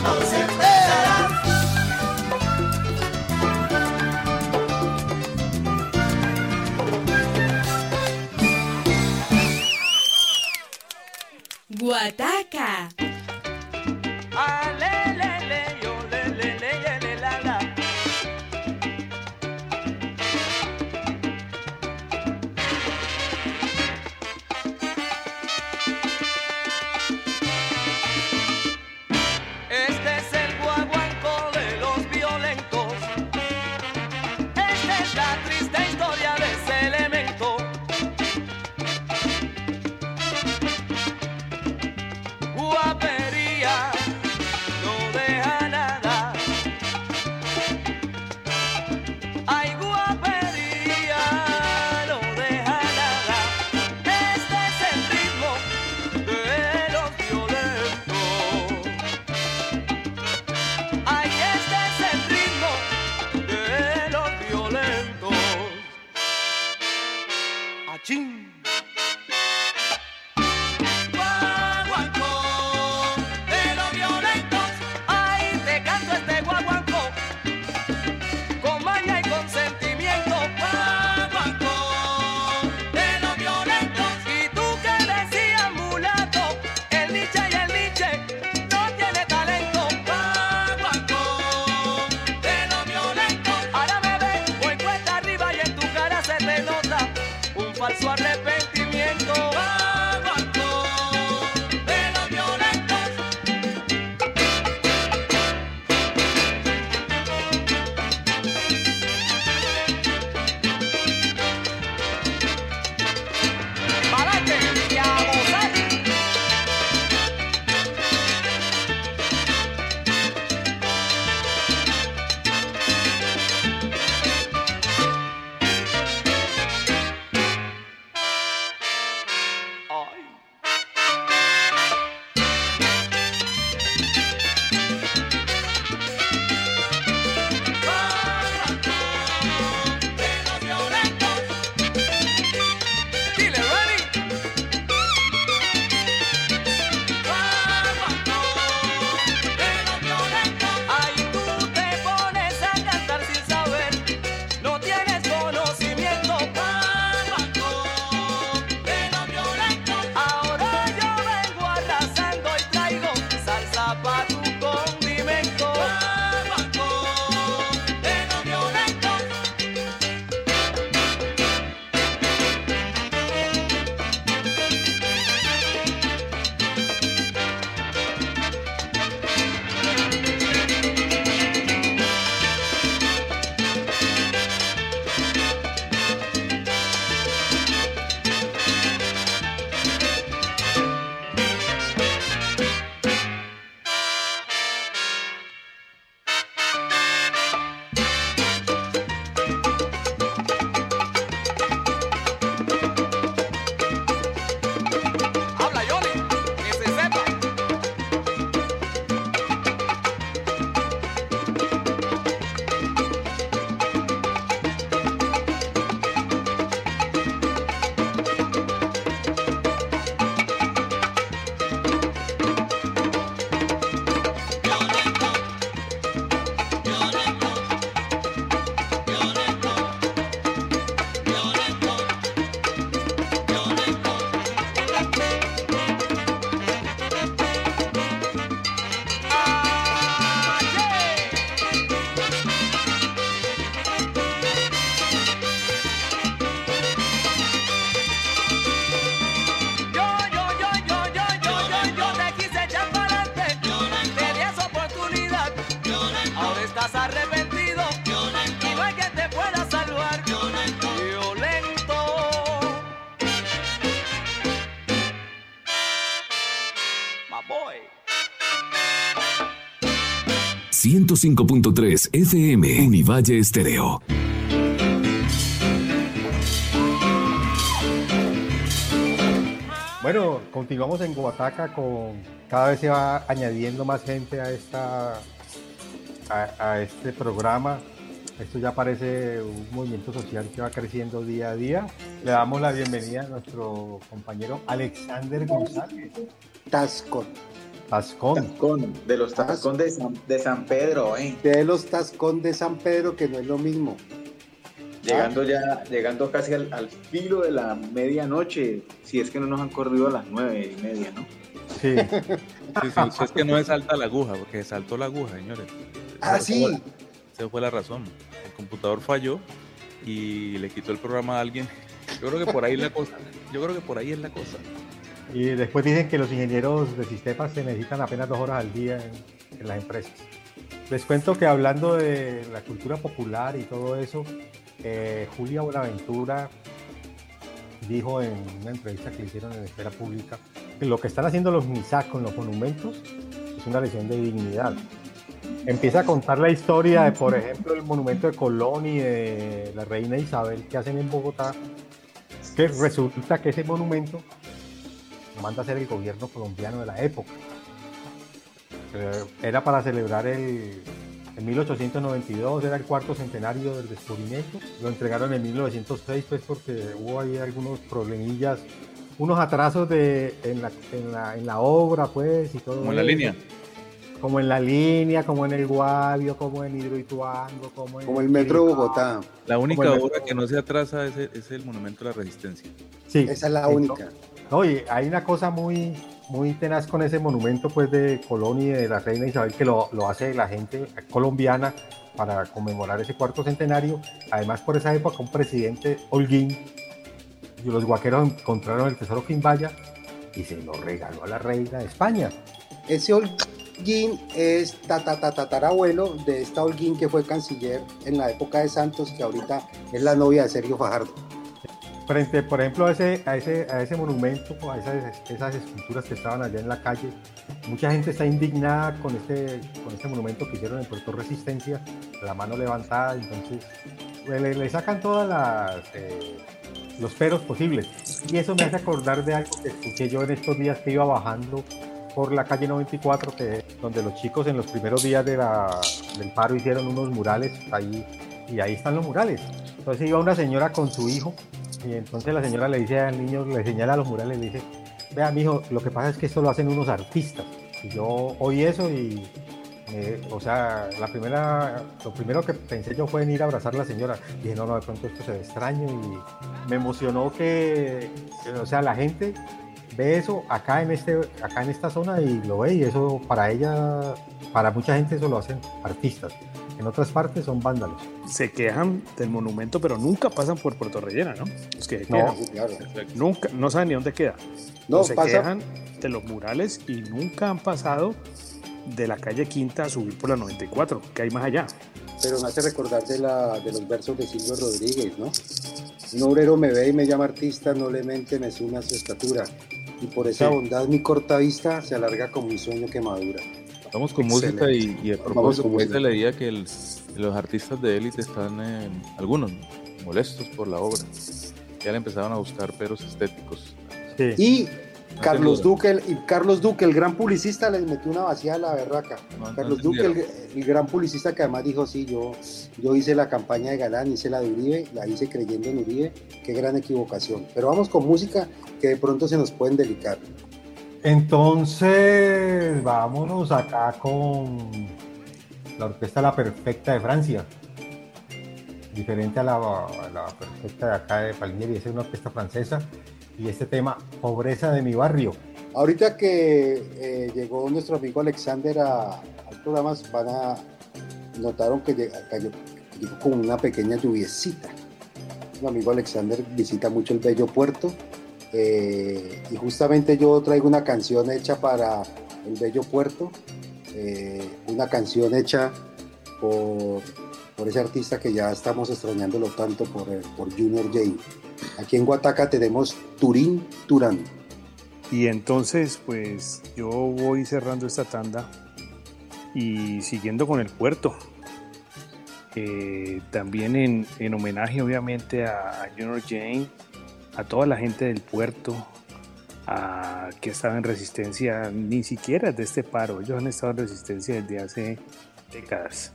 105.3 FM Univalle Estéreo. Bueno, continuamos en Guataca con cada vez se va añadiendo más gente a esta a, a este programa. Esto ya parece un movimiento social que va creciendo día a día. Le damos la bienvenida a nuestro compañero Alexander González. Tascón. Tascón. Tascón, de los Tascón de San, de San Pedro, ¿eh? De los Tascón de San Pedro, que no es lo mismo. Llegando ya, llegando casi al, al filo de la medianoche, si es que no nos han corrido a las nueve y media, ¿no? Sí. Sí, sí, es que no es salta la aguja, porque saltó la aguja, señores. Ah, Esa sí. fue la- Esa fue la razón. El computador falló y le quitó el programa a alguien. Yo creo que por ahí es la cosa. Yo creo que por ahí es la cosa. Y después dicen que los ingenieros de sistemas se necesitan apenas dos horas al día en, las empresas. Les cuento que hablando de la cultura popular y todo eso, eh, Julia Buenaventura dijo en una entrevista que hicieron en esfera pública que lo que están haciendo los MISAC con los monumentos es una lesión de dignidad. Empieza a contar la historia de, por ejemplo, el monumento de Colón y de la reina Isabel que hacen en Bogotá, que resulta que ese monumento manda a hacer el gobierno colombiano de la época. Eh, Era para celebrar el, en 1892, era el cuarto centenario del descubrimiento. Lo entregaron en 1906, pues porque hubo ahí algunos problemillas, unos atrasos de, en, la, en, la, en la obra, pues, y todo Como en la línea. Como en la línea, como en el Guavio, como en Hidroituango, como en Como el metro de Bogotá. La única obra que no se atrasa es el, es el Monumento a la Resistencia. Sí. Esa es la única. No, y hay una cosa muy, muy tenaz con ese monumento pues de Colón y de la reina Isabel que lo, lo hace la gente colombiana para conmemorar ese cuarto centenario. Además, por esa época, un presidente Holguín los guaqueros encontraron el tesoro Quimbaya y se lo regaló a la reina de España. Ese Holguín es tatarabuelo de esta Holguín que fue canciller en la época de Santos, que ahorita es la novia de Sergio Fajardo. Frente, por ejemplo, a ese, a ese, a ese monumento, a esas, esas esculturas que estaban allá en la calle, mucha gente está indignada con este, con este monumento que hicieron en Puerto Resistencia, la mano levantada, entonces le, le sacan todas eh, los peros posibles. Y eso me hace acordar de algo que escuché yo en estos días que iba bajando por la calle 94, que, donde los chicos en los primeros días de la- del paro hicieron unos murales ahí, y ahí están los murales. Entonces iba una señora con su hijo, y entonces la señora le dice al niño, le señala los murales, le dice, vea, mijo, lo que pasa es que esto lo hacen unos artistas. Y yo oí eso y, o sea, la primera, lo primero que pensé yo fue en ir a abrazar a la señora. Dije, no, no, de pronto esto se ve extraño y me emocionó que, o sea, la gente ve eso acá en, este, acá en esta zona y lo ve y eso para ella, para mucha gente eso lo hacen artistas. En otras partes son vándalos. Se quejan del monumento, pero nunca pasan por Puerto Rellena, ¿no? Es que se No, quejan. Claro. Nunca, no saben ni dónde queda. No, se pasa- quejan de los murales y nunca han pasado de la calle Quinta a subir por la 94, que hay más allá. Pero me hace recordar de, la, de los versos de Silvio Rodríguez, ¿no? Un obrero me ve y me llama artista, no le mente, me suma su estatura. Y por esa Sí. bondad mi corta vista se alarga como un sueño que madura. Vamos con Excelente. música y, y a propósito, se leía que el- los artistas de élite están, eh, algunos, molestos por la obra. Ya le empezaron a buscar peros estéticos. Sí. Y No Carlos Duque, el, y Carlos Duque, el gran publicista, les metió una vacía a la berraca. No, no Carlos Duque, el, el gran publicista que además dijo, sí, yo, yo hice la campaña de Galán, hice la de Uribe, la hice creyendo en Uribe, qué gran equivocación. Pero vamos con música que de pronto se nos pueden delicar. Entonces, vámonos acá con la orquesta La Perfecta de Francia. Diferente a la, la perfecta de acá de Palmieri, es una orquesta francesa. Y este tema, Pobreza de mi barrio. Ahorita que eh, llegó nuestro amigo Alexander a- al programa, van a notaron que cayó, con una pequeña lluviecita. Mi amigo Alexander visita mucho el bello puerto eh, y justamente yo traigo una canción hecha para el bello puerto, eh, una canción hecha por, por ese artista que ya estamos extrañándolo tanto por, por Junior J. Aquí en Guataca tenemos Turín Turán. Y entonces, pues yo voy cerrando esta tanda y siguiendo con el puerto. También en, en homenaje, obviamente, a Junior Jane, a toda la gente del puerto, a, que estaba en resistencia, ni siquiera de este paro, ellos han estado en resistencia desde hace décadas.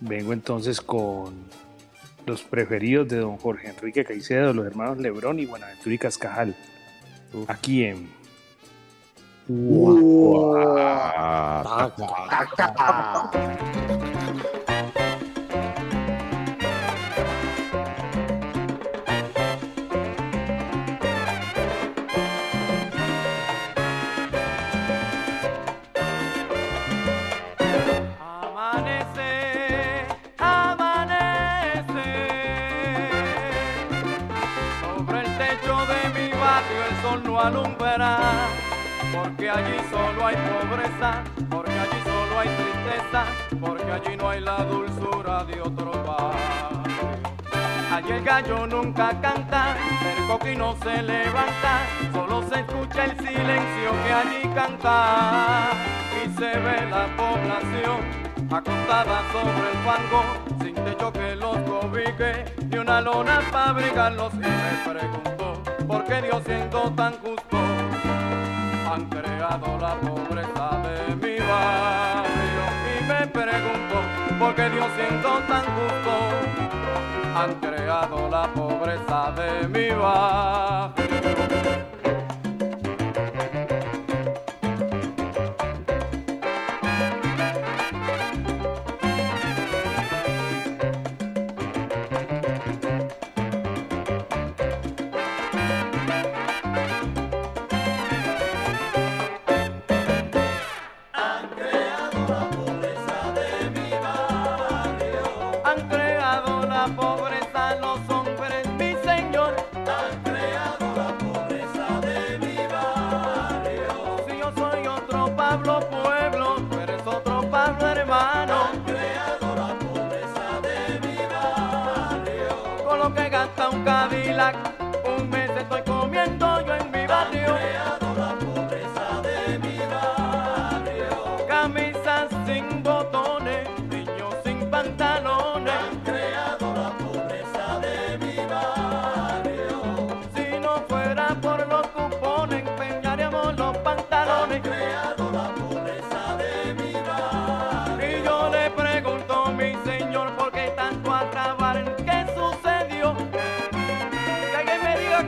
Vengo entonces con los preferidos de don Jorge Enrique Caicedo, los hermanos Lebrón y Buenaventura y Cascajal. Aquí en pobreza, porque allí solo hay tristeza, porque allí no hay la dulzura de otro pan. Allí el gallo nunca canta, el coquino se levanta, solo se escucha el silencio que allí canta. Y se ve la población acostada sobre el fango, sin techo que los cobije, de una lona fabricarlos y me pregunto, ¿por qué Dios siendo tan justo? han creado la pobreza de mi barrio. Y me pregunto por qué Dios siendo tan justo han creado la pobreza de mi barrio.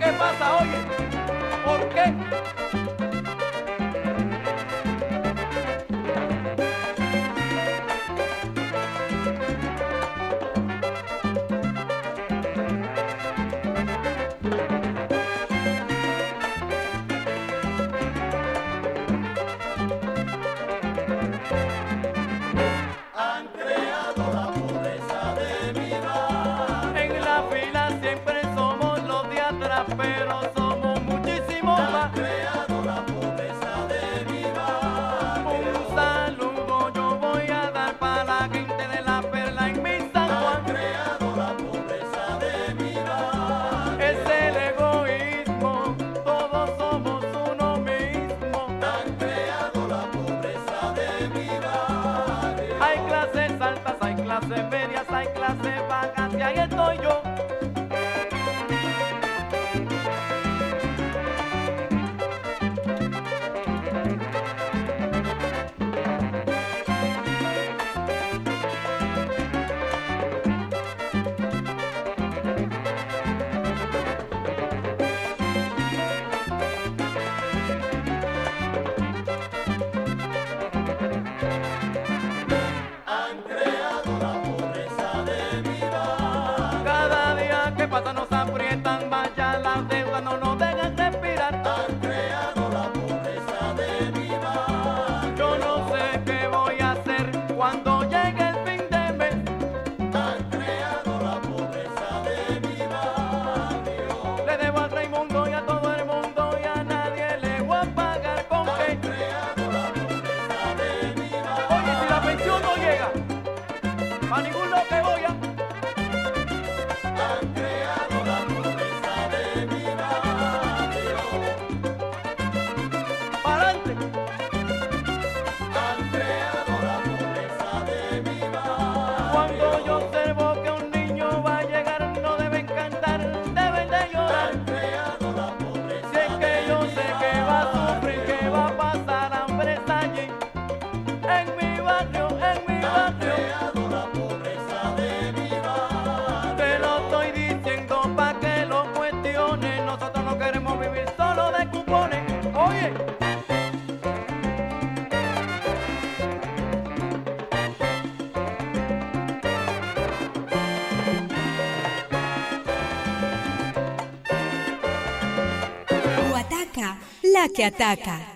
qué pasa, oye. que ataca.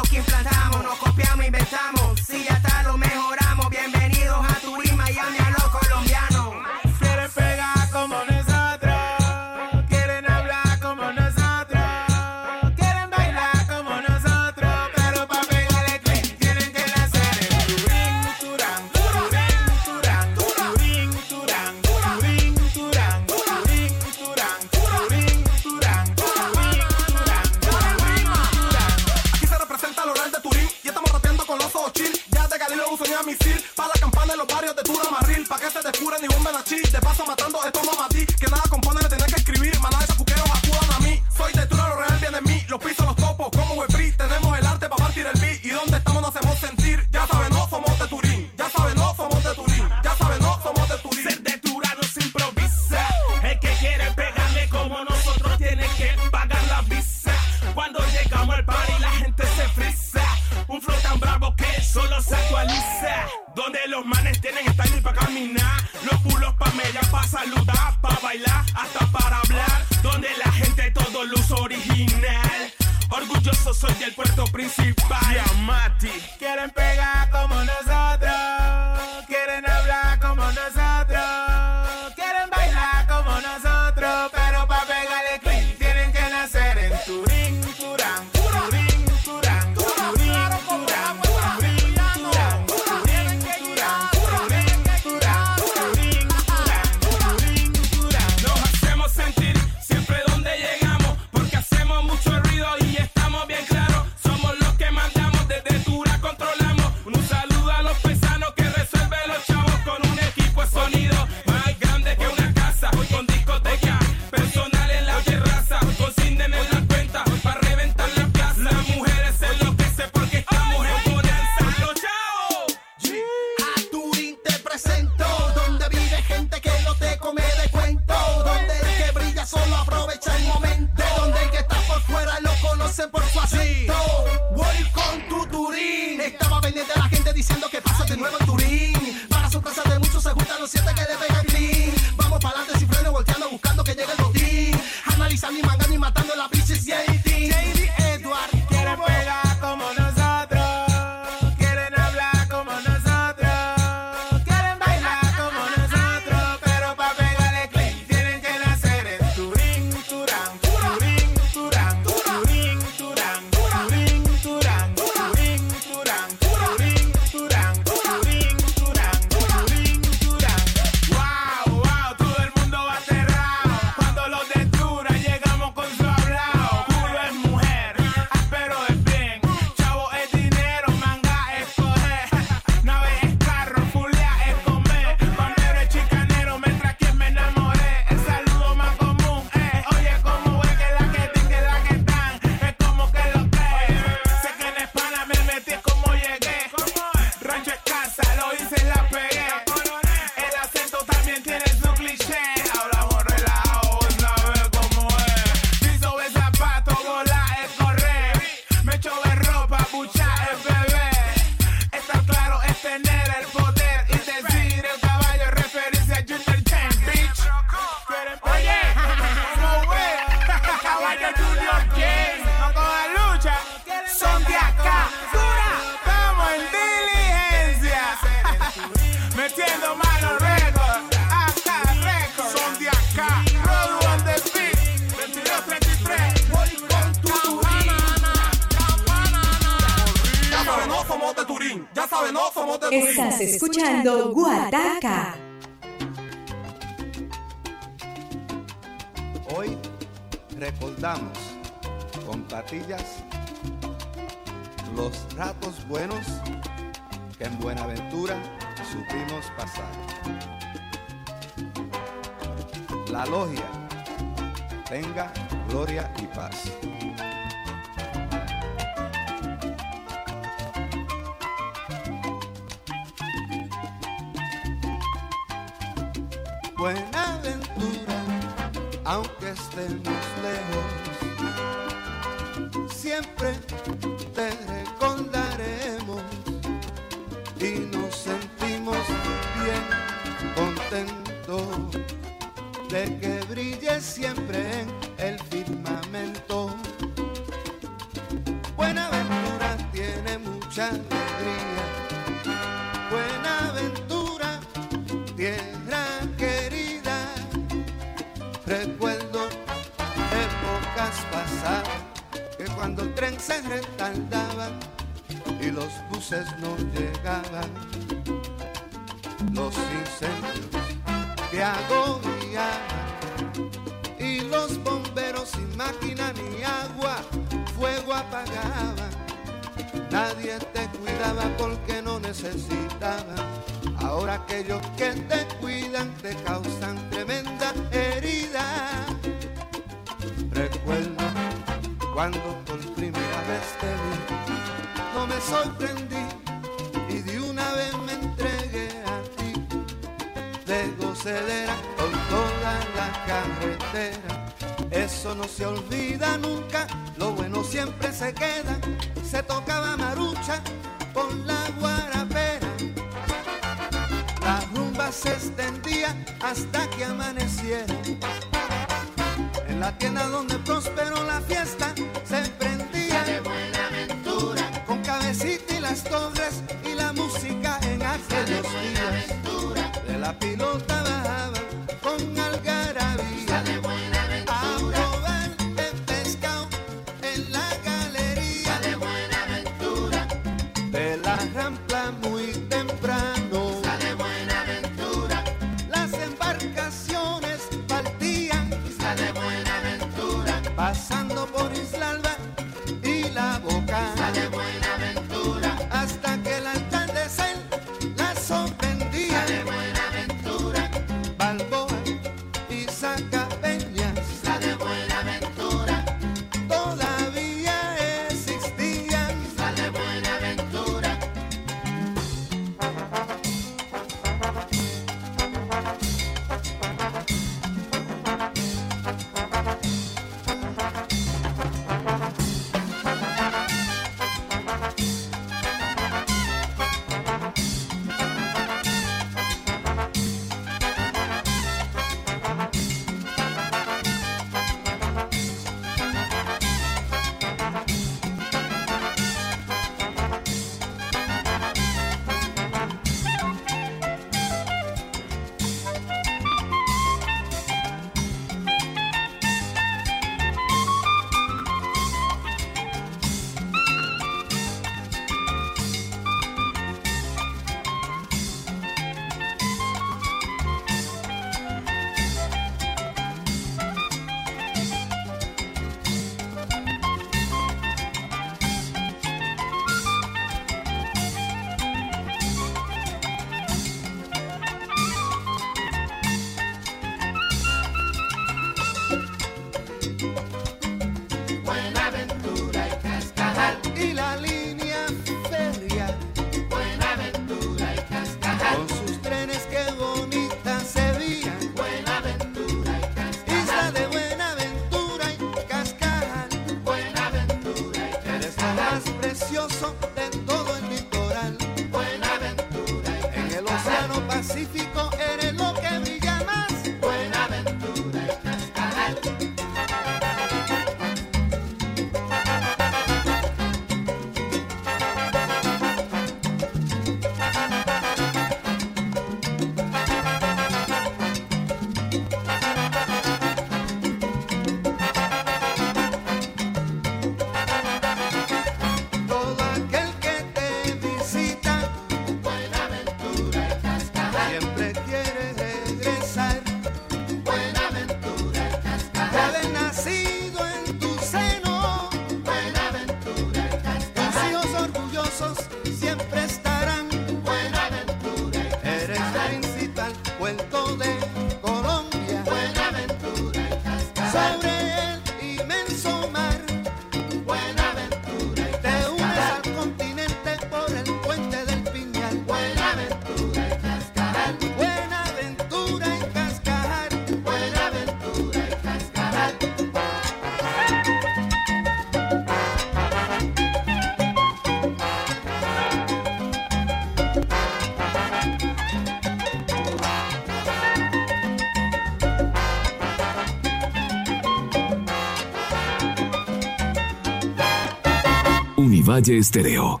Univalle Estéreo.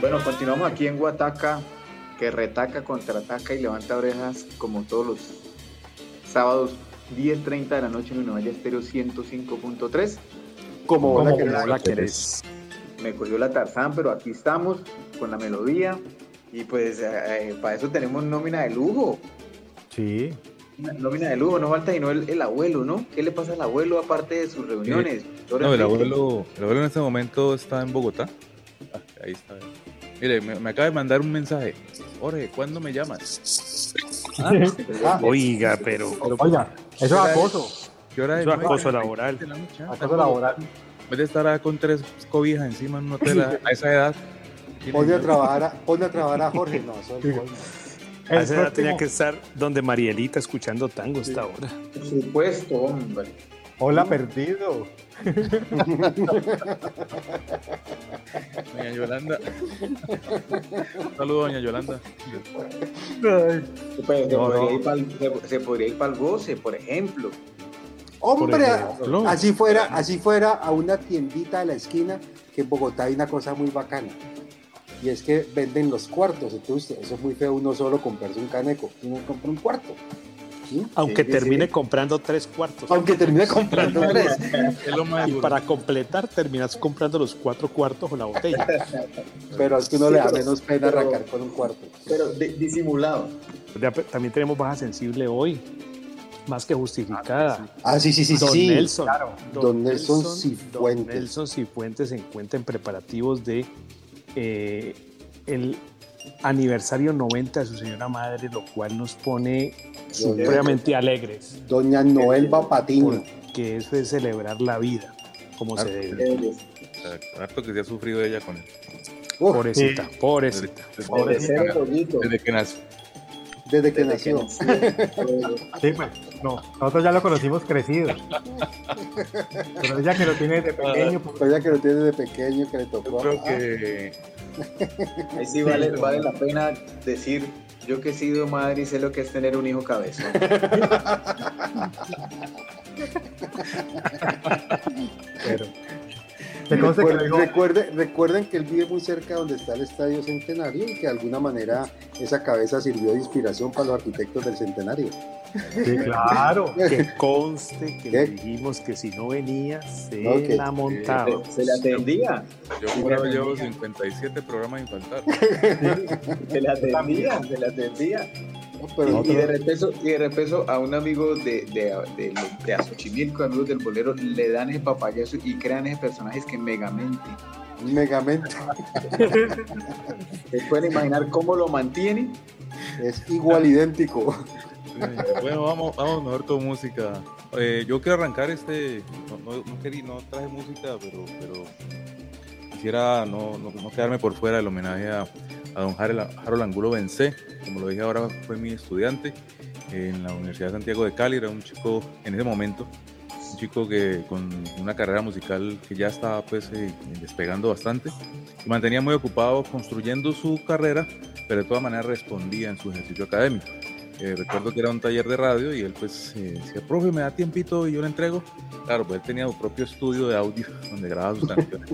Bueno, continuamos aquí en Guataca, que retaca, contraataca y levanta orejas como todos los sábados, 10.30 de la noche en Univalle Estéreo 105.3. Como la la querés. Me cogió la Tarzán, pero aquí estamos con la melodía y pues eh, eh, para eso tenemos nómina de lujo. Sí. Nómina de lujo, no falta sino el, el abuelo, ¿no? ¿Qué le pasa al abuelo aparte de sus reuniones? No, el abuelo, el abuelo en este momento está en Bogotá. Ah, ahí está. Mire, me, me acaba de mandar un mensaje. Jorge, ¿cuándo me llamas? Ah, Oiga, pero. Oiga, eso es acoso. ¿Qué hora Eso es acoso laboral. la ah, Acoso laboral. En vez de estar ahí con tres cobijas encima en un hotel a, a esa edad. Pone a trabajar a, pone a trabajar a Jorge, no, eso es el. A esa edad tenía que estar donde Marielita escuchando tango esta hora. Por supuesto, hombre. Hola, perdido. Doña Yolanda. Un saludo, doña Yolanda. Pues, se, No, podría no. ir pa'l- se- se podría ir para el goce, por ejemplo. Hombre, ejemplo. así fuera, así fuera a una tiendita de la esquina, que en Bogotá hay una cosa muy bacana. Y es que venden los cuartos. Entonces, eso es muy feo uno solo comprarse un caneco. Uno compra un cuarto. ¿sí? Aunque Sí, termine sí. comprando tres cuartos. Aunque termine comprando tres. Y para completar, terminas comprando los cuatro cuartos o la botella. Pero es que uno le da menos pena pero- arrancar con un cuarto. Pero de- disimulado. Ya, pe- También tenemos baja sensible hoy, más que justificada. Ah, sí, sí, sí, Don sí. Nelson. Don Nelson Don Cifuentes. Nelson Cifuentes se encuentra en preparativos de eh, el aniversario 90 de su señora madre, lo cual nos pone supremamente alegres. Doña Noel Patiño. Que eso es celebrar la vida, como se debe. Exacto, Harto que se ha sufrido ella con él. Pobrecita, Sí. pobrecita. Desde, Pobrecita. desde- desde que nació. Desde que nació. Sí, pues, no, nosotros ya lo conocimos crecido. Pero ella que lo tiene desde pequeño, pues, Pero ella que lo tiene de pequeño, que le tocó. Creo Ah, que Ahí sí vale, vale la pena decir, yo que he sido madre y sé lo que es tener un hijo cabezón. pero. Que que Recuerden, que él vive muy cerca donde está el Estadio Centenario y que de alguna manera esa cabeza sirvió de inspiración para los arquitectos del Centenario. Sí, claro. Que conste que ¿Qué? le dijimos que si no venía, se la montaba. Se le atendía. yo por ahora llevo 57 programas faltar. Se le atendía, se le atendía. Pero- y, y de repeso, y de repeso a un amigo de, de, de, de Azochimilco, amigos del bolero, le dan ese papayazo y crean ese personajes que megamente. Megamente. ¿Se pueden imaginar cómo lo mantiene? Es igual idéntico. Bueno, vamos, vamos mejor con música. Eh, yo quiero arrancar este. No, no, no quería, no traje música, pero, pero quisiera no, no, no quedarme por fuera del homenaje a, a don Harold, Angulo Bencé. Como lo dije ahora, fue mi estudiante en la Universidad de Santiago de Cali. Era un chico, en ese momento, un chico que con una carrera musical que ya estaba pues eh, despegando bastante. Y mantenía muy ocupado construyendo su carrera, pero de todas maneras respondía en su ejercicio académico. Eh, recuerdo que era un taller de radio y él pues eh, decía, profe, me da tiempito y yo le entrego. Claro, pues él tenía su propio estudio de audio donde grababa sus canciones.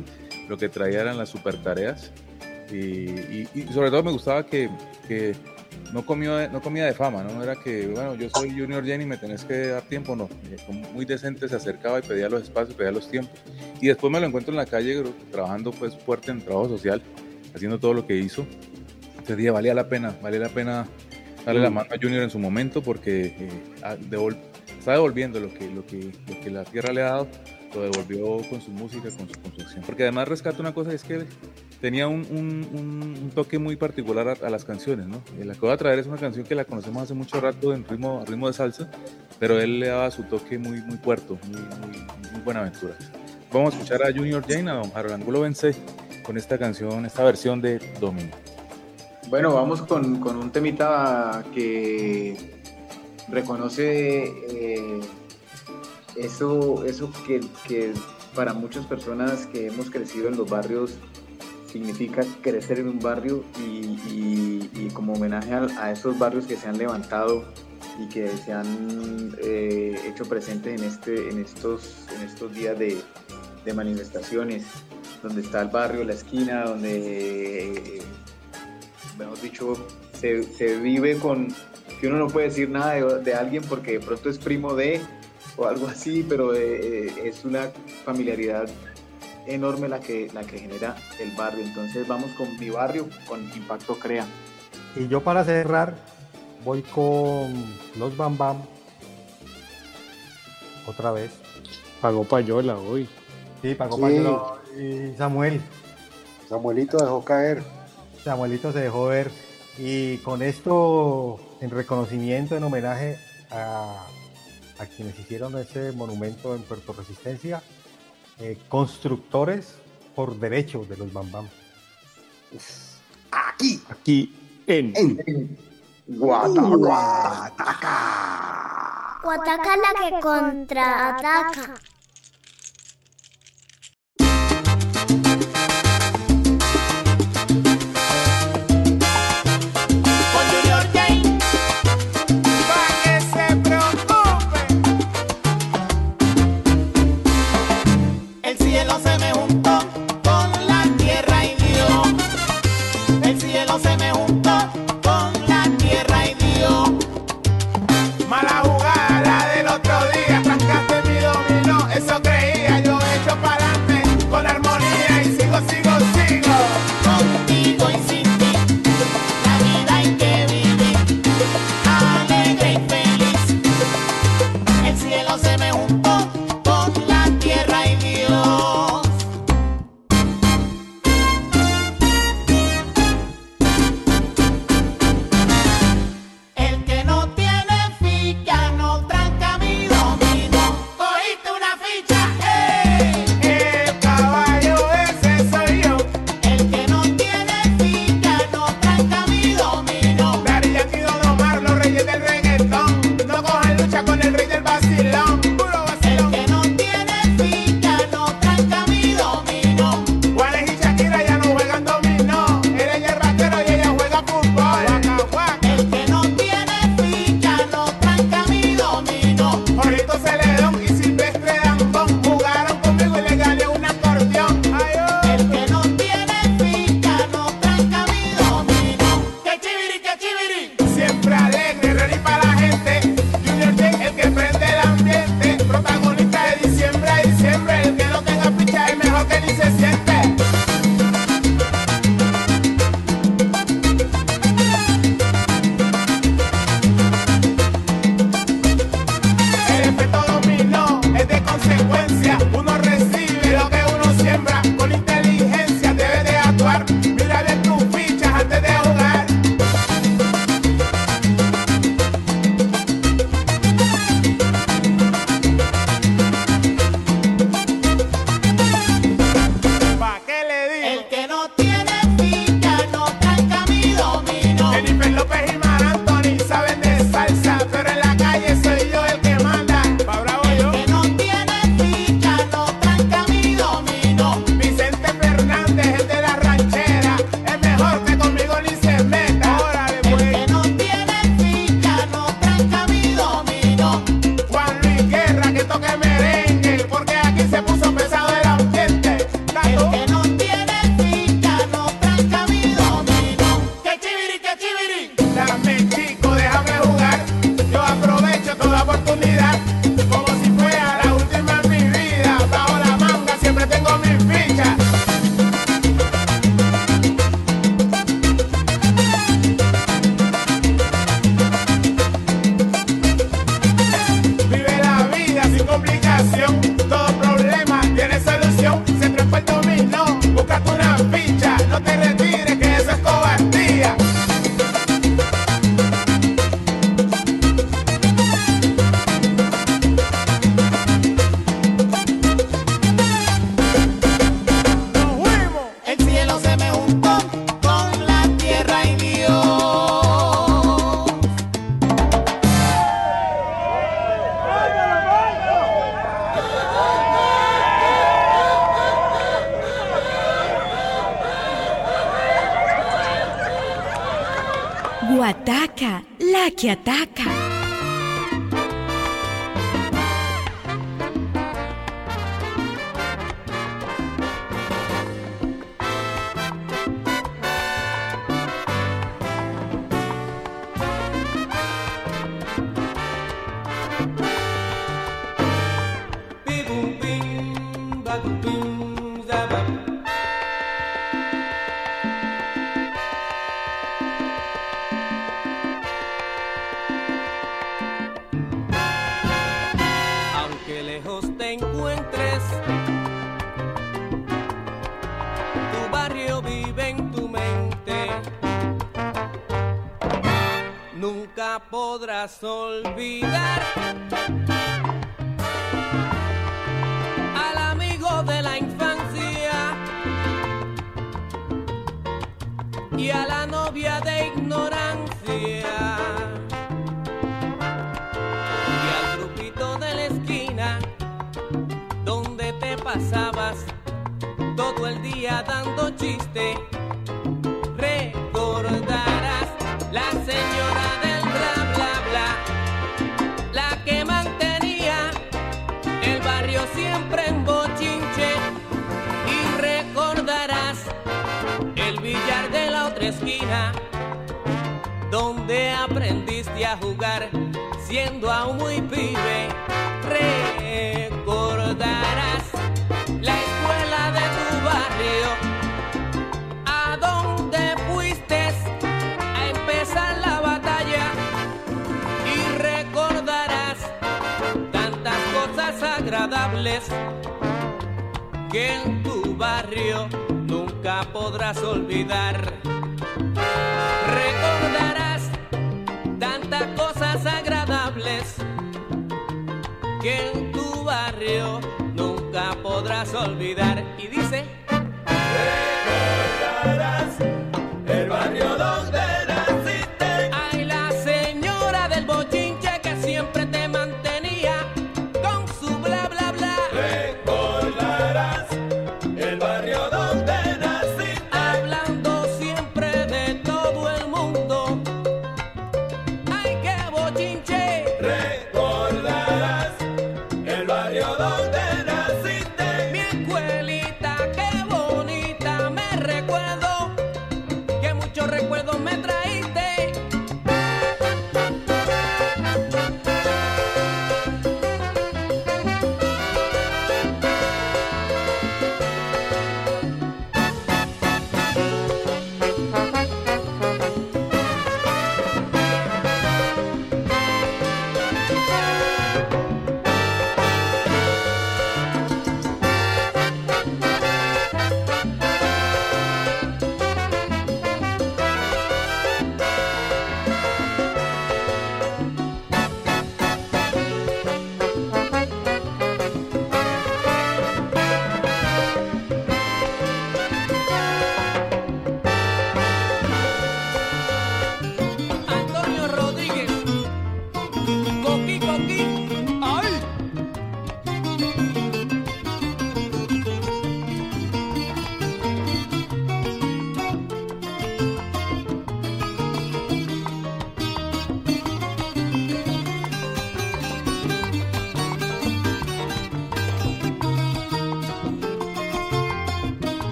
Lo que traía eran las super tareas. Y, y- y sobre todo me gustaba que, que no, comía, no comía de fama, ¿no? Era que, bueno, yo soy Junior Jenny, me tenés que dar tiempo, no. Eh, Muy decente se acercaba y pedía los espacios, pedía los tiempos. Y después me lo encuentro en la calle trabajando pues fuerte en trabajo social, haciendo todo lo que hizo. Entonces dije, valía la pena, valía la pena darle la mano a Junior en su momento porque eh, ah, devol- está devolviendo lo que, lo, que, lo que la tierra le ha dado lo devolvió con su música, con su, con su acción. Porque además rescata una cosa, es que tenía un, un- un- un toque muy particular a, a las canciones, ¿no? La que voy a traer es una canción que la conocemos hace mucho rato en ritmo, ritmo de salsa, pero él le daba su toque muy, muy puerto, muy, muy, muy buena aventura. Vamos a escuchar a Junior Jane, a don Harold Angulo Vence, con esta canción, esta versión de Domingo. Bueno, vamos con, con un temita que reconoce eh, eso, eso que, que para muchas personas que hemos crecido en los barrios significa crecer en un barrio y, y- como homenaje a, a esos barrios que se han levantado y que se han eh, hecho presentes en, este, en, estos, en estos días de, de manifestaciones, donde está el barrio, la esquina, donde mejor dicho, se, se vive con que uno no puede decir nada de, de alguien porque de pronto es primo de o algo así, pero eh, eh, es una familiaridad enorme la que, la que genera el barrio. Entonces vamos con mi barrio, con Impacto Crea. Y yo para cerrar voy con los Bam Bam. Otra vez. Pagó payola hoy. Sí, pagó Sí. payola y Samuel. Samuelito dejó caer. Samuelito se dejó ver. Y con esto, en reconocimiento, en homenaje a, a quienes hicieron ese monumento en Puerto Resistencia, eh, constructores por derecho de los Bam Bam. Aquí. Aquí en, Guataca la que contraataca. corazón.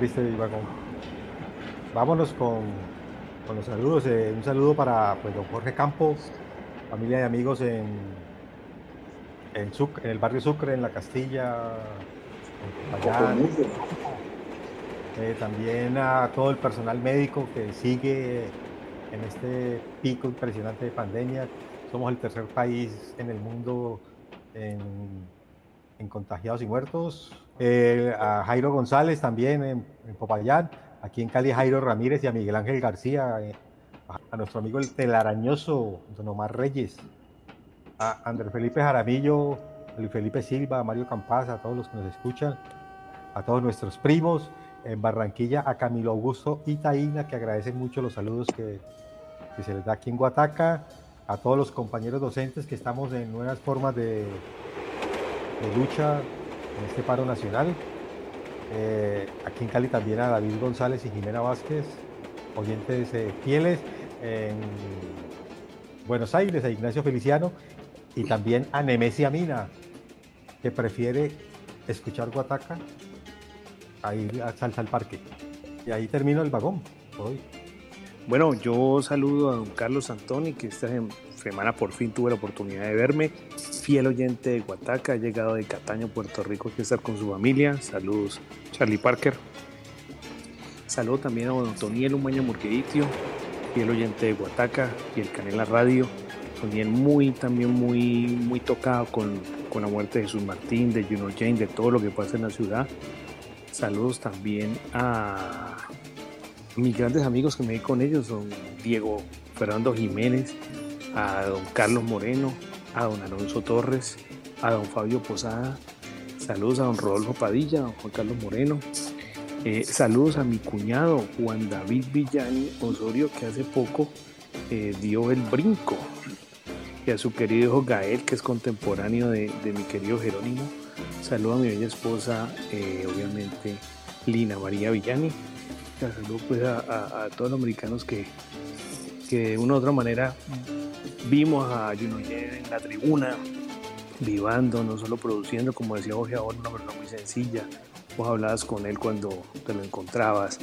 Triste el vagón. Vámonos con, con los saludos. eh, un saludo para pues, don Jorge Campos, familia y amigos en, en, en el barrio Sucre, en la Castilla, en Popayán. Eh, también a todo el personal médico que sigue en este pico impresionante de pandemia. Somos el tercer país en el mundo en, en contagiados y muertos. Eh, a Jairo González también en, Popayán. Aquí en Cali, Jairo Ramírez y a Miguel Ángel García. eh, a, nuestro amigo el telarañoso Don Omar Reyes. A Andrés Felipe Jaramillo, a Luis Felipe Silva, a Mario Campaz, a todos los que nos escuchan a todos nuestros primos en Barranquilla, a Camilo Augusto y Taína, que agradecen mucho los saludos que se les da aquí en Guataca, a todos los compañeros docentes que estamos en nuevas formas de, de lucha en este paro nacional. Eh, aquí en Cali también a David González y Jimena Vázquez, oyentes eh, fieles. En Buenos Aires, a Ignacio Feliciano y también a Nemesia Mina, que prefiere escuchar Guataca a ir a Salsa al Parque. Y ahí termino el vagón hoy. Bueno, yo saludo a don Carlos Antoni, que esta semana por fin tuve la oportunidad de verme. Fiel oyente de Guataca, ha llegado de Cataño, Puerto Rico, a estar con su familia. Saludos, Charlie Parker. Saludo también a don Toniel Umaña Murqueditio, fiel oyente de Guataca y el Canela Radio. También muy, también muy, muy tocado con, con la muerte de Jesús Martín, de Juno Jane, de todo lo que pasa en la ciudad. Saludos también a mis grandes amigos que me di con ellos, don Diego Fernando Jiménez, a don Carlos Moreno, a don Alonso Torres, a don Fabio Posada, saludos a don Rodolfo Padilla, a don Juan Carlos Moreno, eh, saludos a mi cuñado Juan David Villani Osorio, que hace poco eh, dio el brinco, y a su querido hijo Gael, que es contemporáneo de, mi querido Jerónimo. Saludo a mi bella esposa, eh, obviamente Lina María Villani. Saludo pues a, a- a todos los americanos que, que de una u otra manera vimos a Juno en la tribuna, vivando, no solo produciendo, como decía Jorge ahora, una persona muy sencilla. Vos hablabas con él cuando te lo encontrabas,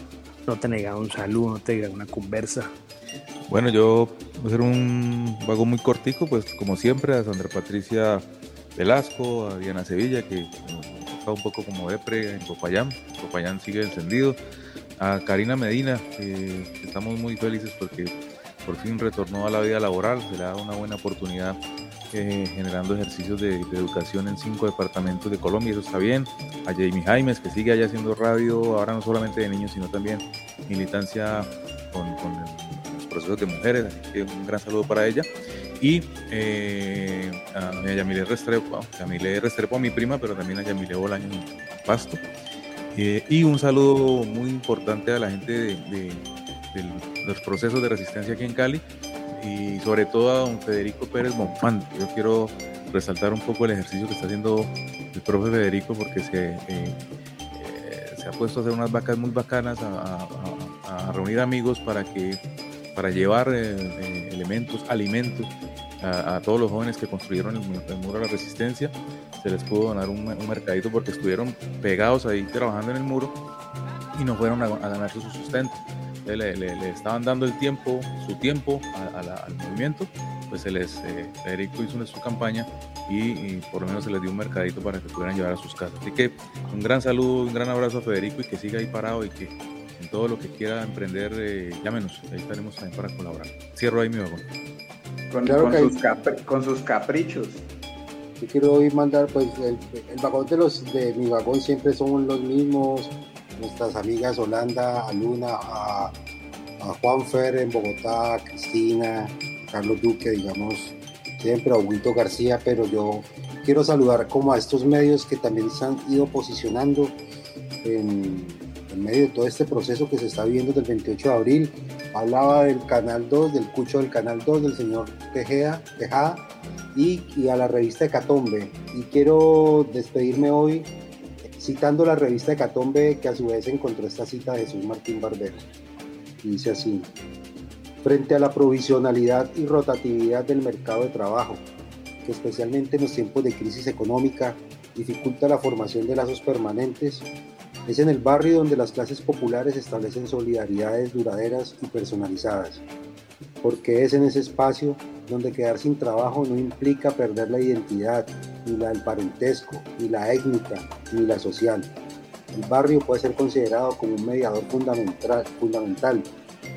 no te negaba un saludo, no te negaba una conversa. Bueno, yo voy a hacer un vago muy cortico, pues como siempre, a Sandra Patricia Velasco, a Diana Sevilla, que está un poco como depre en Popayán. Popayán sigue encendido. A Karina Medina, que estamos muy felices porque por fin retornó a la vida laboral, se le da una buena oportunidad eh, generando ejercicios de, educación en cinco departamentos de Colombia, eso está bien. A Jamie Jaimes, que sigue allá haciendo radio, ahora no solamente de niños, sino también militancia con, los procesos de mujeres, así que un gran saludo para ella. Y eh, a Yamile Restrepo, Yamile Restrepo, a mi prima, pero también a Yamile Bolaño Pasto. Eh, y un saludo muy importante a la gente de, de- los procesos de resistencia aquí en Cali y sobre todo a don Federico Pérez Monfante. Yo quiero resaltar un poco el ejercicio que está haciendo el profe Federico porque se, eh, eh, se ha puesto a hacer unas vacas muy bacanas, a, reunir amigos para, que, para llevar eh, elementos, alimentos a, todos los jóvenes que construyeron el, mu- el muro de la resistencia. Se les pudo donar un, mercadito porque estuvieron pegados ahí trabajando en el muro y no fueron a, a ganarse su sustento. Le, le- le estaban dando el tiempo, su tiempo a- a la- al movimiento, pues se les, eh, Federico hizo una- su campaña y, y por lo menos se les dio un mercadito para que pudieran llevar a sus casas. Así que un gran saludo, un gran abrazo a Federico y que siga ahí parado y que en todo lo que quiera emprender, eh, llámenos, ahí estaremos también para colaborar. Cierro ahí mi vagón. Con, Claro con que sus hay- capri- con sus caprichos. Yo quiero hoy mandar, pues, el, el vagón de los de mi vagón siempre son los mismos. Nuestras amigas Holanda, a Luna, a, a Juan Fer en Bogotá, a Cristina, Carlos Duque, digamos, siempre a Huguito García, pero yo quiero saludar como a estos medios que también se han ido posicionando en, medio de todo este proceso que se está viviendo desde el 28 de abril. Hablaba del Canal 2, del cucho del Canal 2, del señor Tejeda, Tejada, y, y a la revista Hecatombe. Y quiero despedirme hoy citando la revista Hecatombe, que a su vez encontró esta cita de Jesús Martín Barbero. Dice así, frente a la provisionalidad y rotatividad del mercado de trabajo, que especialmente en los tiempos de crisis económica dificulta la formación de lazos permanentes, es en el barrio donde las clases populares establecen solidaridades duraderas y personalizadas, porque es en ese espacio donde quedar sin trabajo no implica perder la identidad, ni la del parentesco, ni la étnica, ni la social. El barrio puede ser considerado como un mediador fundamental, fundamental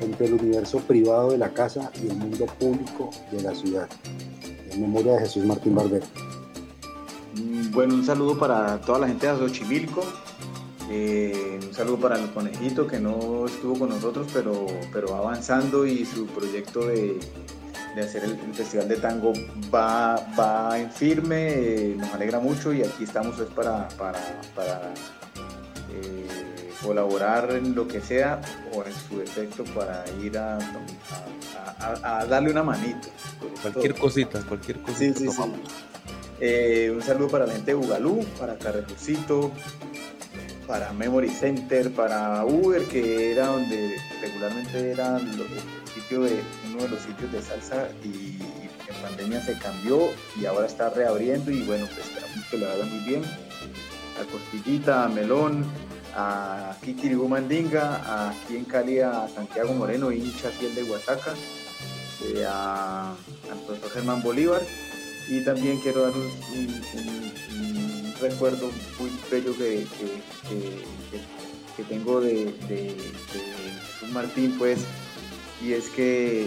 entre el universo privado de la casa y el mundo público de la ciudad. En memoria de Jesús Martín Barbero. Mm, Bueno, un saludo para toda la gente de Xochimilco. Eh, un saludo para el conejito que no estuvo con nosotros, pero, pero va avanzando y su proyecto de, de hacer el, el Festival de Tango va, va en firme, eh, nos alegra mucho y aquí estamos pues, para, para, para, eh, colaborar en lo que sea o en su defecto para ir a, a- a- a darle una manito. Cualquier cosita, cualquier cosita. Sí, sí, sí. Un saludo para la gente de Bugalú, para Carrefourcito, para Memory Center, para Uber, que era donde regularmente era el sitio de, uno de los sitios de salsa y, en pandemia se cambió y ahora está reabriendo y bueno, pues esperamos que lo haga muy bien. A Costillita, a Melón, a Kikiribu Mandinga, aquí en Cali a Santiago Moreno, hincha fiel de Huataca, eh, a, al profesor Germán Bolívar y también quiero dar un recuerdo muy bello que, que- tengo de, de- de Martín, pues, y es que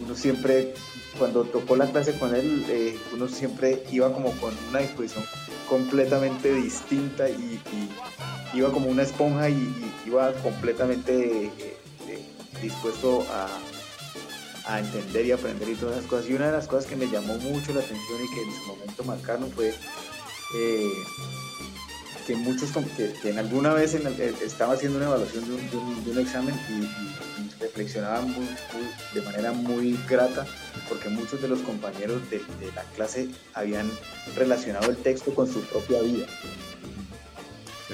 uno siempre, cuando tocó la clase con él, eh, uno siempre iba como con una disposición completamente distinta y, iba como una esponja y, y iba completamente eh, eh, dispuesto a, a entender y aprender y todas esas cosas. Y una de las cosas que me llamó mucho la atención y que en su momento marcaron fue eh, que muchos, que, que en alguna vez en el- eh, estaba haciendo una evaluación de un, de un- de un examen y, y- y reflexionaban muy- muy- de manera muy grata porque muchos de los compañeros de, de la clase habían relacionado el texto con su propia vida.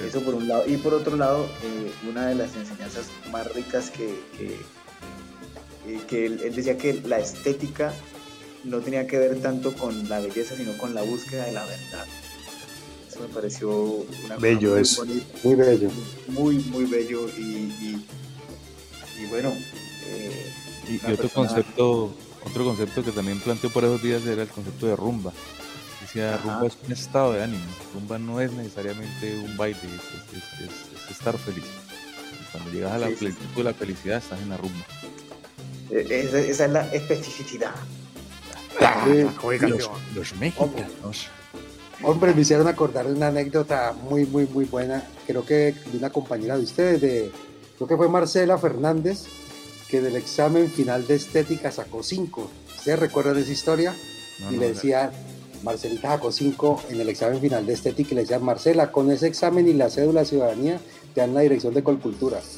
Eso por un lado. Y por otro lado, eh, una de las enseñanzas más ricas que, que, que él, él decía que la estética no tenía que ver tanto con la belleza, sino con la búsqueda de la verdad. Eso me pareció una Bello muy eso. bonita, Muy bello. muy, muy bello y, y, y bueno. eh, Y, otro persona- concepto, otro concepto que también planteó por esos días era el concepto de rumba. Decía, Ajá. rumba es un estado de ánimo, rumba no es necesariamente un baile, es, es- es- es estar feliz. Y Cuando llegas a la Sí, sí, plenitud de la felicidad, estás en la rumba. eh, esa, esa es la especificidad. los, los mexicanos. Hombre, me hicieron acordar de una anécdota muy, muy, muy buena. Creo que de una compañera de ustedes, de, creo que fue Marcela Fernández, que del examen final de estética sacó 5. ¿Ustedes recuerdan esa historia? No, y no, le no. decía, Marcelita sacó 5 en el examen final de estética y le decían, Marcela, con ese examen y la cédula de ciudadanía te dan la dirección de Colcultura.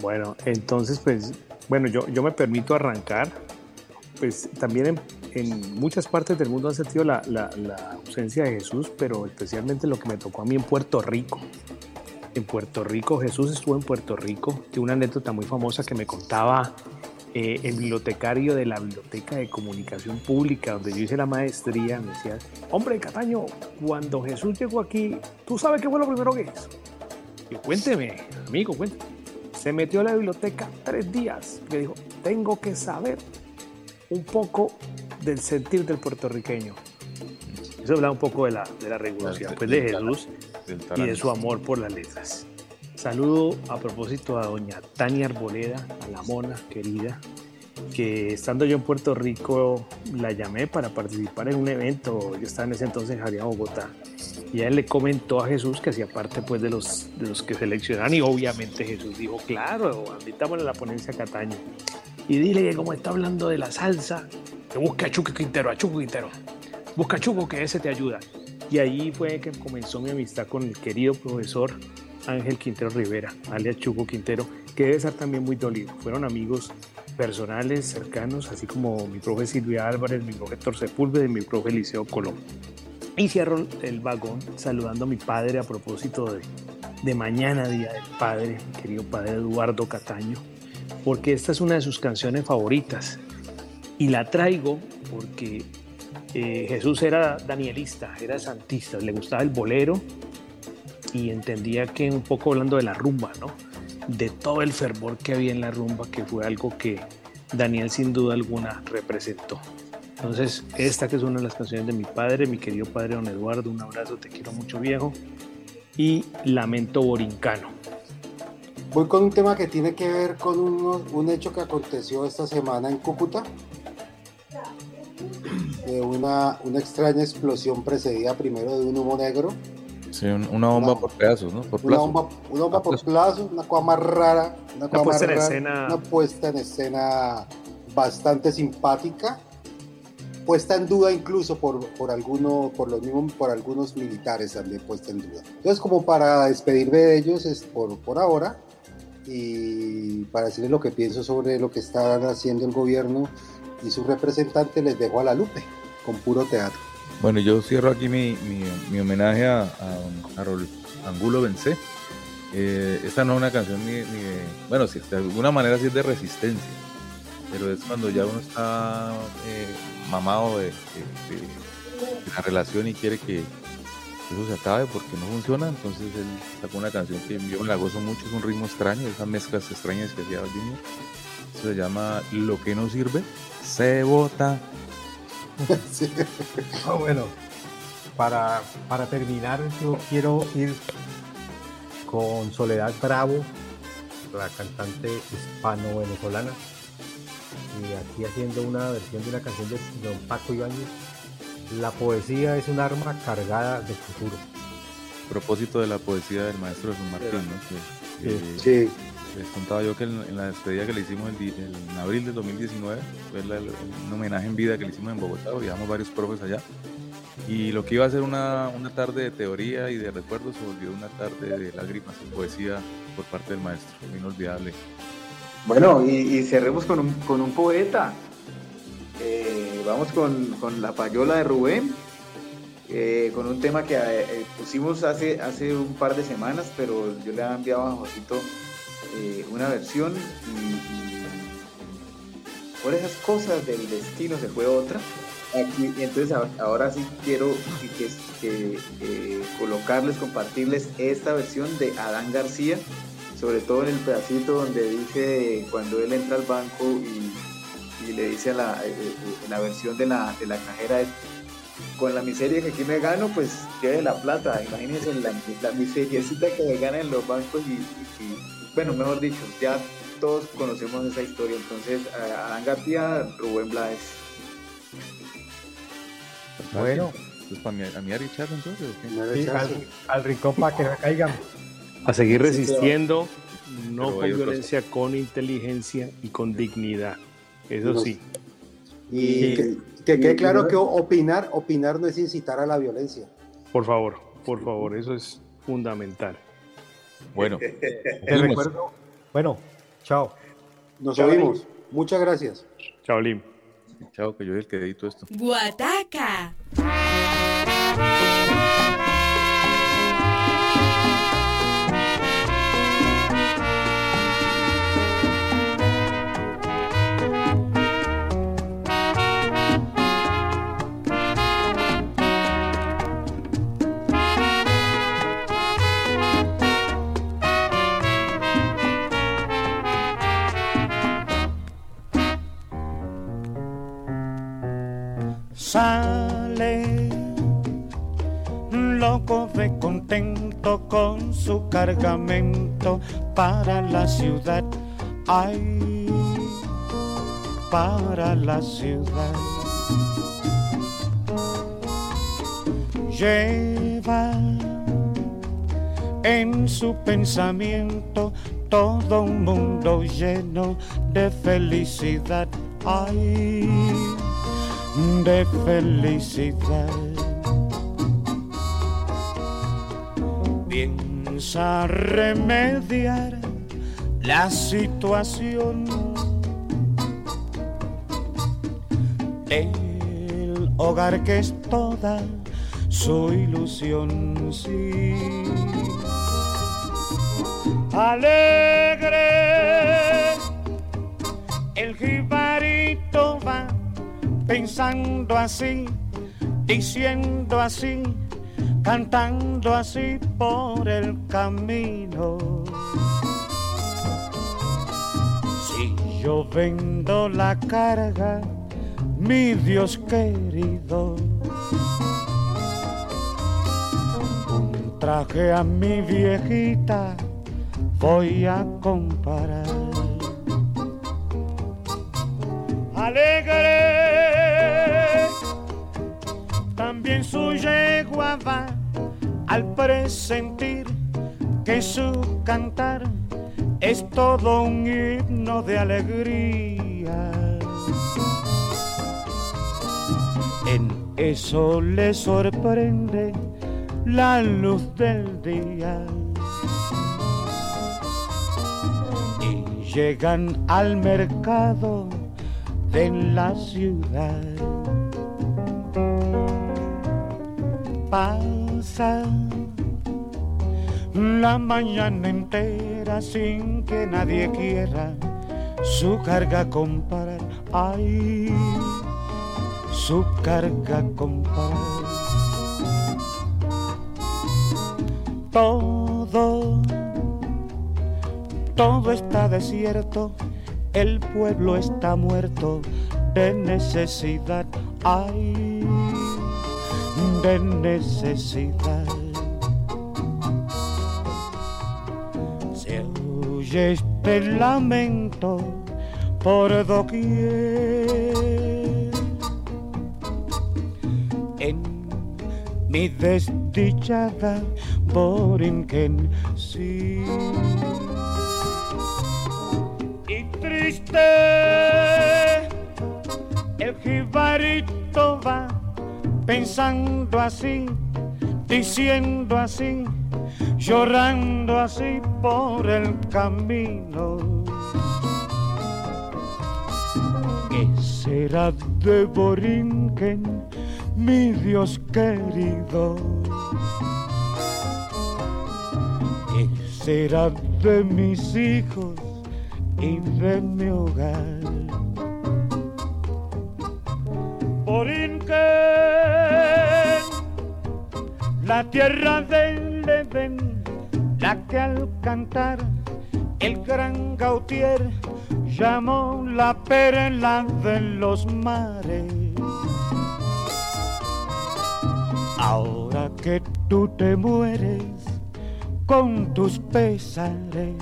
Bueno, entonces, pues, bueno, yo, yo me permito arrancar. Pues también en, muchas partes del mundo han sentido la ausencia de Jesús, pero especialmente lo que me tocó a mí en Puerto Rico. En Puerto Rico, Jesús estuvo en Puerto Rico. Tiene una anécdota muy famosa que me contaba eh, el bibliotecario de la Biblioteca de Comunicación Pública, donde yo hice la maestría. Me decía, hombre, Cataño, cuando Jesús llegó aquí, ¿tú sabes qué fue lo primero que hizo? Y cuénteme, amigo, cuénteme. Se metió a la biblioteca tres días. Le dijo, tengo que saber un poco del sentir del puertorriqueño. Eso habla un poco de la, de la pues, de Jesús y de su amor por las letras. Saludo a propósito a doña Tania Arboleda, a la mona querida, que estando yo en Puerto Rico la llamé para participar en un evento. Yo estaba en ese entonces en Jaría, Bogotá. Y él le comentó a Jesús que hacía parte pues, de, los, de los que seleccionan. Y obviamente Jesús dijo, claro, invitámosle a la ponencia a Cataño. Y dile que como está hablando de la salsa, que busque a Chuco Quintero, a Chuco Quintero. Busca a Chuco que ese te ayuda. Y ahí fue que comenzó mi amistad con el querido profesor Ángel Quintero Rivera, alias Chuco Quintero, que debe ser también muy dolido. Fueron amigos personales, cercanos, así como mi profe Silvia Álvarez, mi profe Héctor Sepúlveda y mi profe Liceo Colón. Y cierro el vagón saludando a mi padre a propósito de, de mañana, Día del Padre, querido padre Eduardo Cataño. Porque esta es una de sus canciones favoritas. Y la traigo porque eh, Jesús era danielista, era santista, le gustaba el bolero y entendía que un poco hablando de la rumba, ¿no? De todo el fervor que había en la rumba, que fue algo que Daniel sin duda alguna representó. Entonces, esta que es una de las canciones de mi padre, mi querido padre don Eduardo, un abrazo, te quiero mucho viejo, y Lamento Borincano. Voy con un tema que tiene que ver con uno- un hecho que aconteció esta semana en Cúcuta. De una, una extraña explosión precedida primero de un humo negro. Sí, un- una bomba por pedazos, ¿no? Por Una plazo. bomba, una bomba por plazo, una cosa más rara. Una, cosa puesta más en rara, escena- Una puesta en escena bastante simpática. Puesta en duda incluso por, por, alguno, por, los mismos, por algunos militares también puesta en duda. Entonces, como para despedirme de ellos es por, por ahora y para decirles lo que pienso sobre lo que están haciendo el gobierno y su representante, les dejo a la Lupe con puro teatro. Bueno, yo cierro aquí mi, mi- homenaje a, a, Angulo Vencé. Eh, esta no es una canción ni, ni de. Bueno, de alguna manera sí es de resistencia, pero es cuando ya uno está eh, mamado de la relación y quiere que eso se acabe porque no funciona. Entonces él sacó una canción que yo me la gozo mucho, es un ritmo extraño, esas mezclas extrañas que hacía. Eso se llama Lo que no sirve, se bota. Ah, bueno, para, para terminar, yo quiero ir con Soledad Bravo, la cantante hispano-venezolana, y aquí haciendo una versión de una canción de don Paco Ibáñez. La poesía es un arma cargada de futuro. propósito de la poesía del maestro Jesús Martín, ¿no? Que, que Sí. Les contaba yo que en, en la despedida que le hicimos el el- en abril del 2019, fue la- el- un homenaje en vida que le hicimos en Bogotá, viajamos varios profes allá. Y lo que iba a ser una, una tarde de teoría y de recuerdos se volvió una tarde de lágrimas y poesía por parte del maestro, inolvidable. Bueno, y, y cerremos con un, con un poeta. Eh, vamos con, con La Payola de Rubén, eh, con un tema que eh, pusimos hace, hace un par de semanas, pero yo le había enviado a Josito una versión y, por esas cosas del destino se fue otra. Aquí, entonces ahora sí quiero que, que- colocarles, compartirles esta versión de Adán García, sobre todo en el pedacito donde dice cuando él entra al banco y, y le dice a la, eh, eh, en la versión de la, de la cajera, con la miseria que aquí me gano, pues quede la plata. Imagínense la, la miseriecita que me ganan en los bancos y, y- y, bueno, mejor dicho, ya todos conocemos esa historia. Entonces, Adán García, Rubén Blades. Bueno. Pues para mi, a mi Ari Char, entonces. al, al rincón para que no caigan. A seguir Sí, resistiendo, pero no hay con otros- violencia, con inteligencia y con dignidad. Eso sí. Y que, que quede claro que opinar, opinar no es incitar a la violencia. Por favor, por favor, eso es fundamental. Bueno, Te recuerdo. Bueno, chao. Nos Chao, oímos. Muchas gracias. Chao, Lim. Chao, que yo soy el que edito esto. Guataca. De contento con su cargamento para la ciudad. Ay, para la ciudad. Lleva en su pensamiento todo un mundo lleno de felicidad. Ay, de felicidad. a remediar la situación. El hogar que es toda su ilusión, sí. Alegre, el jibarito va pensando así, diciendo así cantando así por el camino. Si yo vendo la carga, mi Dios querido, un traje a mi viejita voy a comparar. Al presentir que su cantar es todo un himno de alegría. En eso le sorprende la luz del día. Y llegan al mercado de la ciudad. La mañana entera sin que nadie quiera su carga comparar. Ay, su carga comparar. Todo, todo está desierto, el pueblo está muerto de necesidad. Ay, de necesidad. Se oye este lamento por doquier. En mi desdichada Borinquen, sí. Y triste, el jibarito va pensando así, diciendo así, llorando así por el camino. ¿Qué será de Borinquen, mi Dios querido? ¿Qué será de mis hijos y de mi hogar? Borinquen, la tierra del Edén, la que al cantar el gran Gautier llamó la perla de los mares. Ahora que tú te mueres con tus pesares,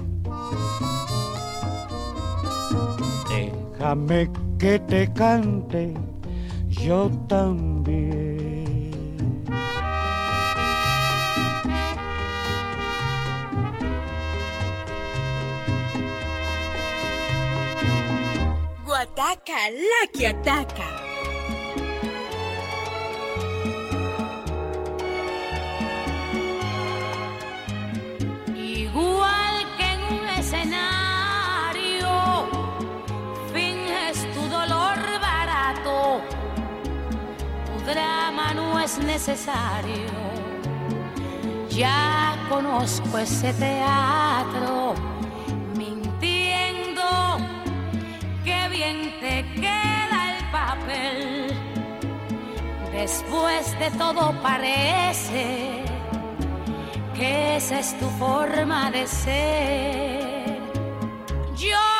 déjame que te cante yo también. Guataca, la que ataca. Igual que en un escenario, finges tu dolor barato, tu drama no es necesario. Ya conozco ese teatro, bien te queda el papel. Después de todo parece que esa es tu forma de ser. Yo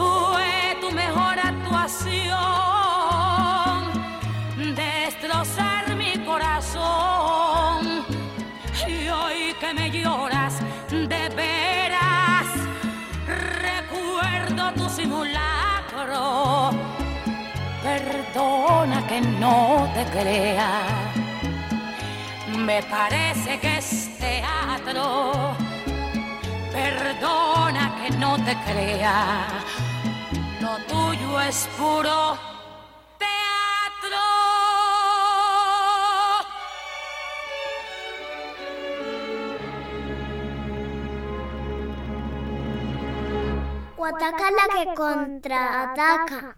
fue tu mejor actuación, destrozar mi corazón. Y hoy que me lloras de veras, recuerdo tu simulacro. Perdona que no te crea, me parece que es teatro. Perdona que no te crea lo tuyo es puro teatro. o ataca la que contraataca.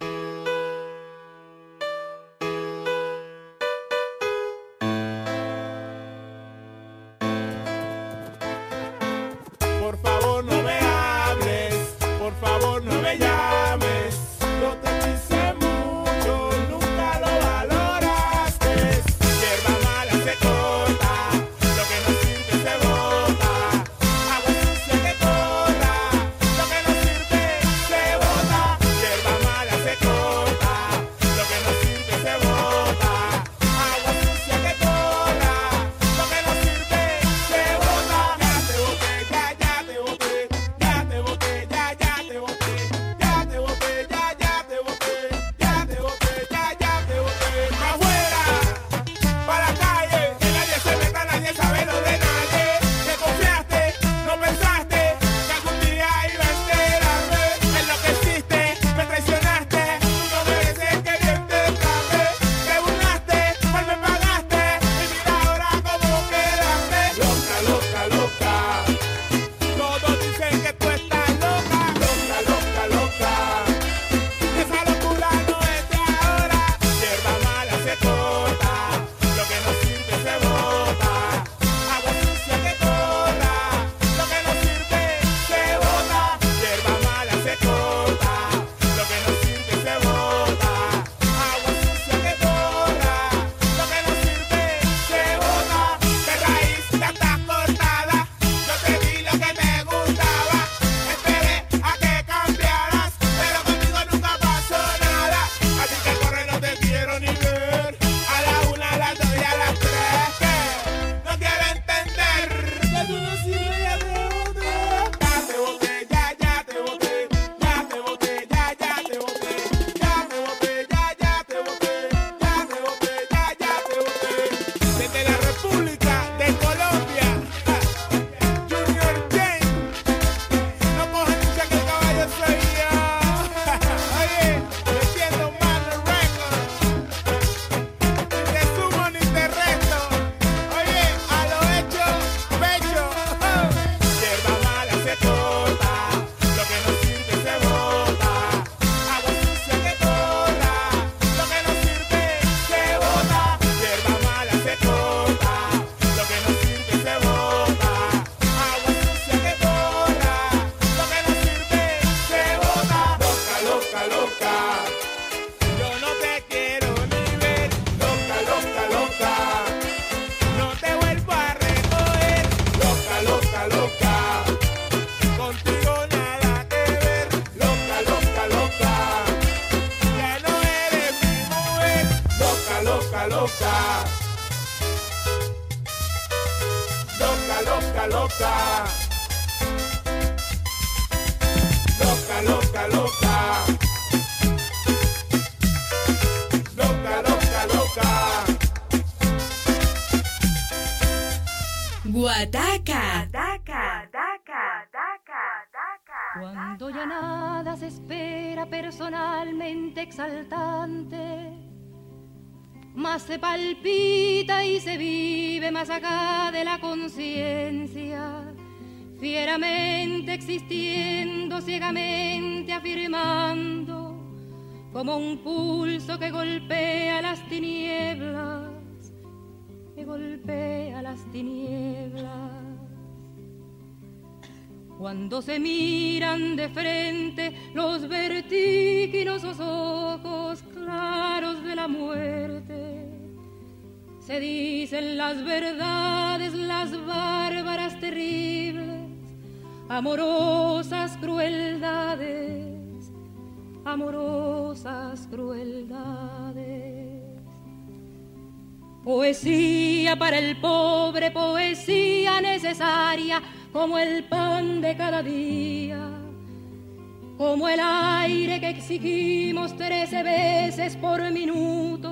se palpita y se vive más acá de la conciencia, fieramente existiendo, ciegamente afirmando, como un pulso que golpea las tinieblas, que golpea las tinieblas. Cuando se miran de frente los vertiginosos ojos claros de la muerte, se dicen las verdades, las bárbaras terribles, amorosas crueldades, amorosas crueldades. Poesía para el pobre, poesía necesaria como el pan de cada día, como el aire que exigimos trece veces por minuto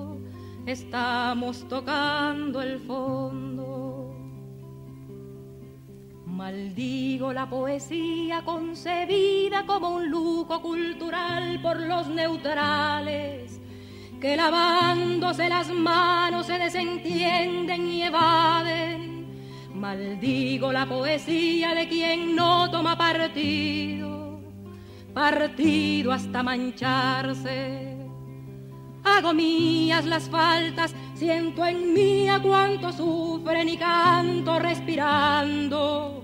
estamos tocando el fondo. Maldigo la poesía concebida como un lujo cultural por los neutrales, que lavándose las manos se desentienden y evaden. Maldigo la poesía de quien no toma partido, partido hasta mancharse. Hago mías las faltas, siento en mí a cuánto sufren y canto respirando.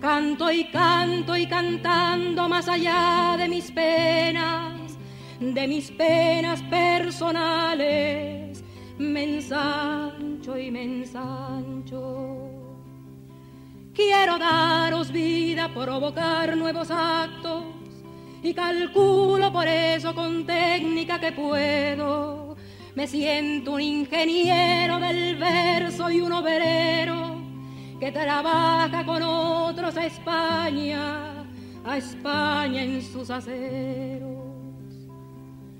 Canto y canto y cantando más allá de mis penas, de mis penas personales. Me ensancho y me ensancho. Quiero daros vida, provocar nuevos actos y calculo por eso con técnica que puedo. Me siento un ingeniero del verso y un obrero que trabaja con otros a España, a España en sus aceros.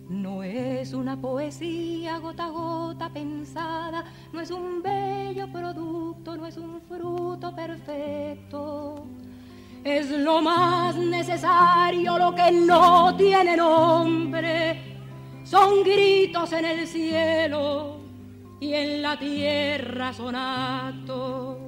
No es una poesía gota a gota pensada, no es un bello producto, no es un fruto perfecto. Es lo más necesario, lo que no tiene nombre. Son gritos en el cielo y en la tierra son actos.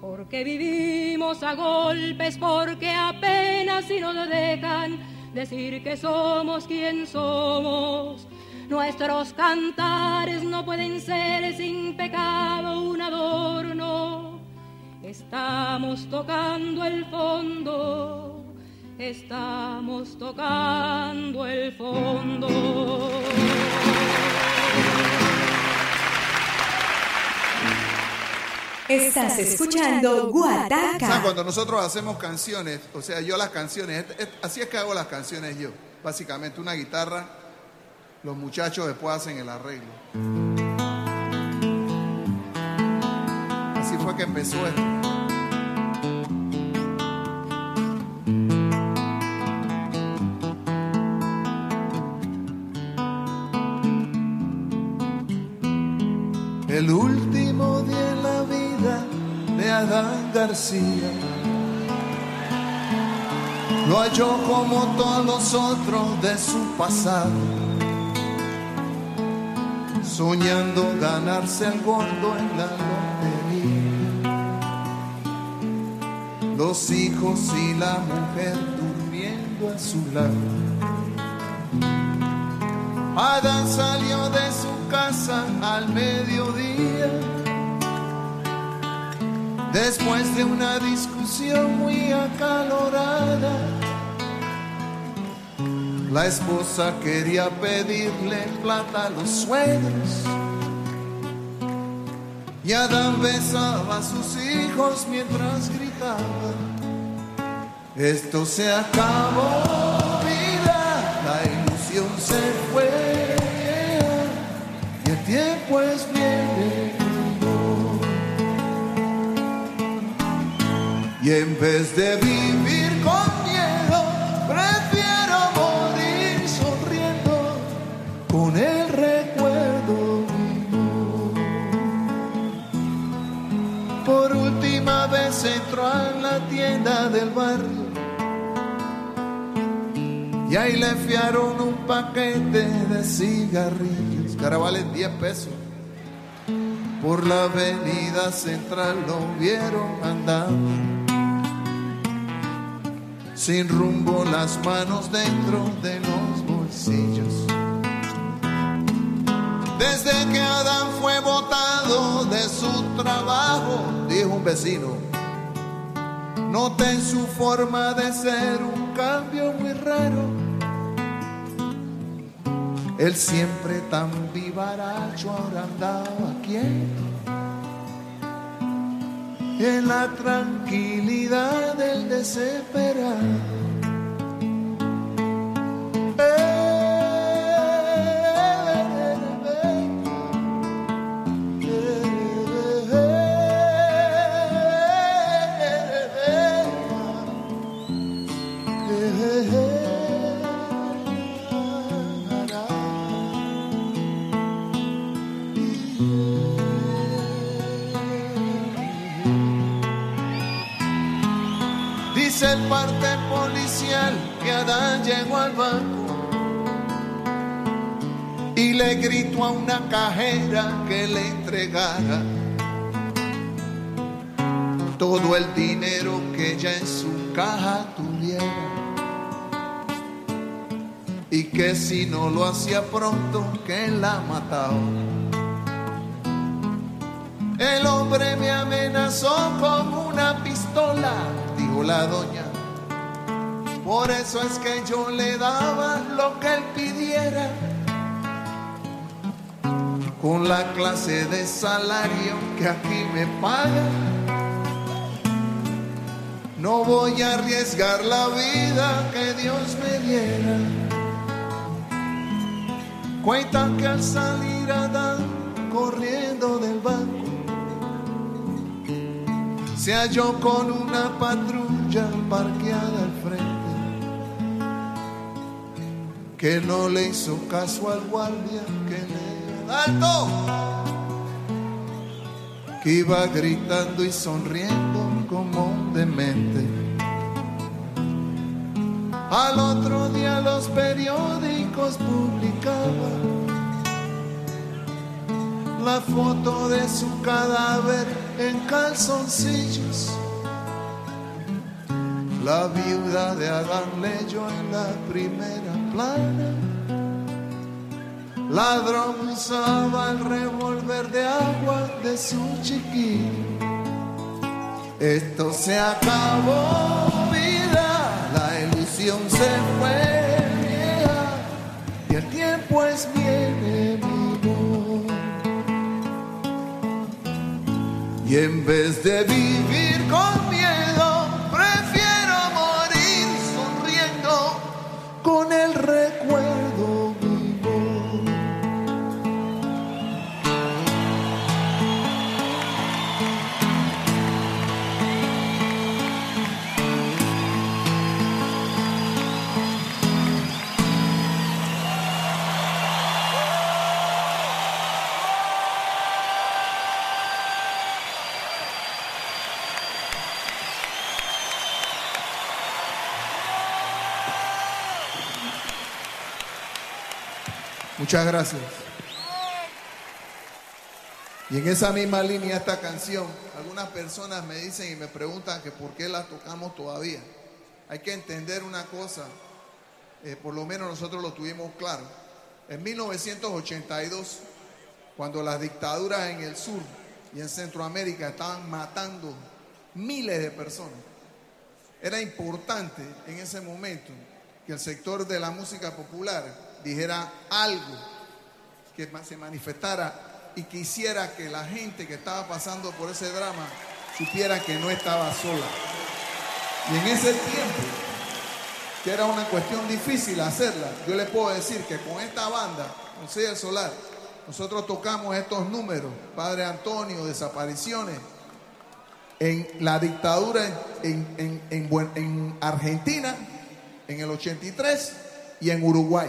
Porque vivimos a golpes, porque apenas si nos dejan decir que somos quien somos. Nuestros cantares no pueden ser sin pecado un adorno. Estamos tocando el fondo, estamos tocando el fondo. Estás escuchando. Guataca. Cuando nosotros hacemos canciones, o sea, yo las canciones, es- es- así es que hago las canciones yo. Básicamente una guitarra, los muchachos después hacen el arreglo. Así fue que empezó esto. El último día en la vida de Adán García lo halló como todos los otros de su pasado, soñando ganarse el gordo en la lotería. Los hijos y la mujer durmiendo a su lado. Adán salió de su casa al mediodía, después de una discusión muy acalorada. La esposa quería pedirle plata a los suegros y Adán besaba a sus hijos mientras gritaba, esto se acabó, vida, la ilusión se fue tiempo es bienvenido. Y en vez de vivir con miedo, prefiero morir sonriendo con el recuerdo vivo. Por última vez entró a la tienda del barrio y ahí le fiaron un paquete de cigarrillos que ahora valen 10 pesos. Por la avenida central lo vieron andando sin rumbo las manos dentro de los bolsillos. Desde que Adán fue botado de su trabajo, dijo un vecino, noté en su forma de ser un cambio muy raro. Él siempre tan vivaracho ahora andaba quieto. En la tranquilidad del desesperado. Llegó al banco y le gritó a una cajera que le entregara todo el dinero que ella en su caja tuviera. Y que si no lo hacía pronto, que la mataba. El hombre me amenazó con una pistola, dijo la doña. Por eso es que yo le daba lo que él pidiera. Con la clase de salario que aquí me paga. No voy a arriesgar la vida que Dios me diera. Cuentan que al salir Adán corriendo del banco se halló con una patrulla parqueada al frente que no le hizo caso al guardia que le alto que iba gritando y sonriendo como un demente al otro día los periódicos publicaban la foto de su cadáver en calzoncillos. La viuda de Adán leyó en la primera plana. Ladrón usaba el revólver de agua de su chiquillo. Esto se acabó, vida, la ilusión se fue vieja y el tiempo es mi enemigo. Y en vez de vivir con recuerdo Muchas gracias. Y en esa misma línea esta canción, algunas personas me dicen y me preguntan que por qué la tocamos todavía. Hay que entender una cosa, eh, por lo menos nosotros lo tuvimos claro. En 1982, cuando las dictaduras en el sur y en Centroamérica estaban matando miles de personas, era importante en ese momento que el sector de la música popular dijera algo que se manifestara y que hiciera que la gente que estaba pasando por ese drama supiera que no estaba sola. Y en ese tiempo, que era una cuestión difícil hacerla, yo le puedo decir que con esta banda, con Sella Solar, nosotros tocamos estos números, Padre Antonio, desapariciones, en la dictadura en, en- en en Argentina, en el 83 y en Uruguay.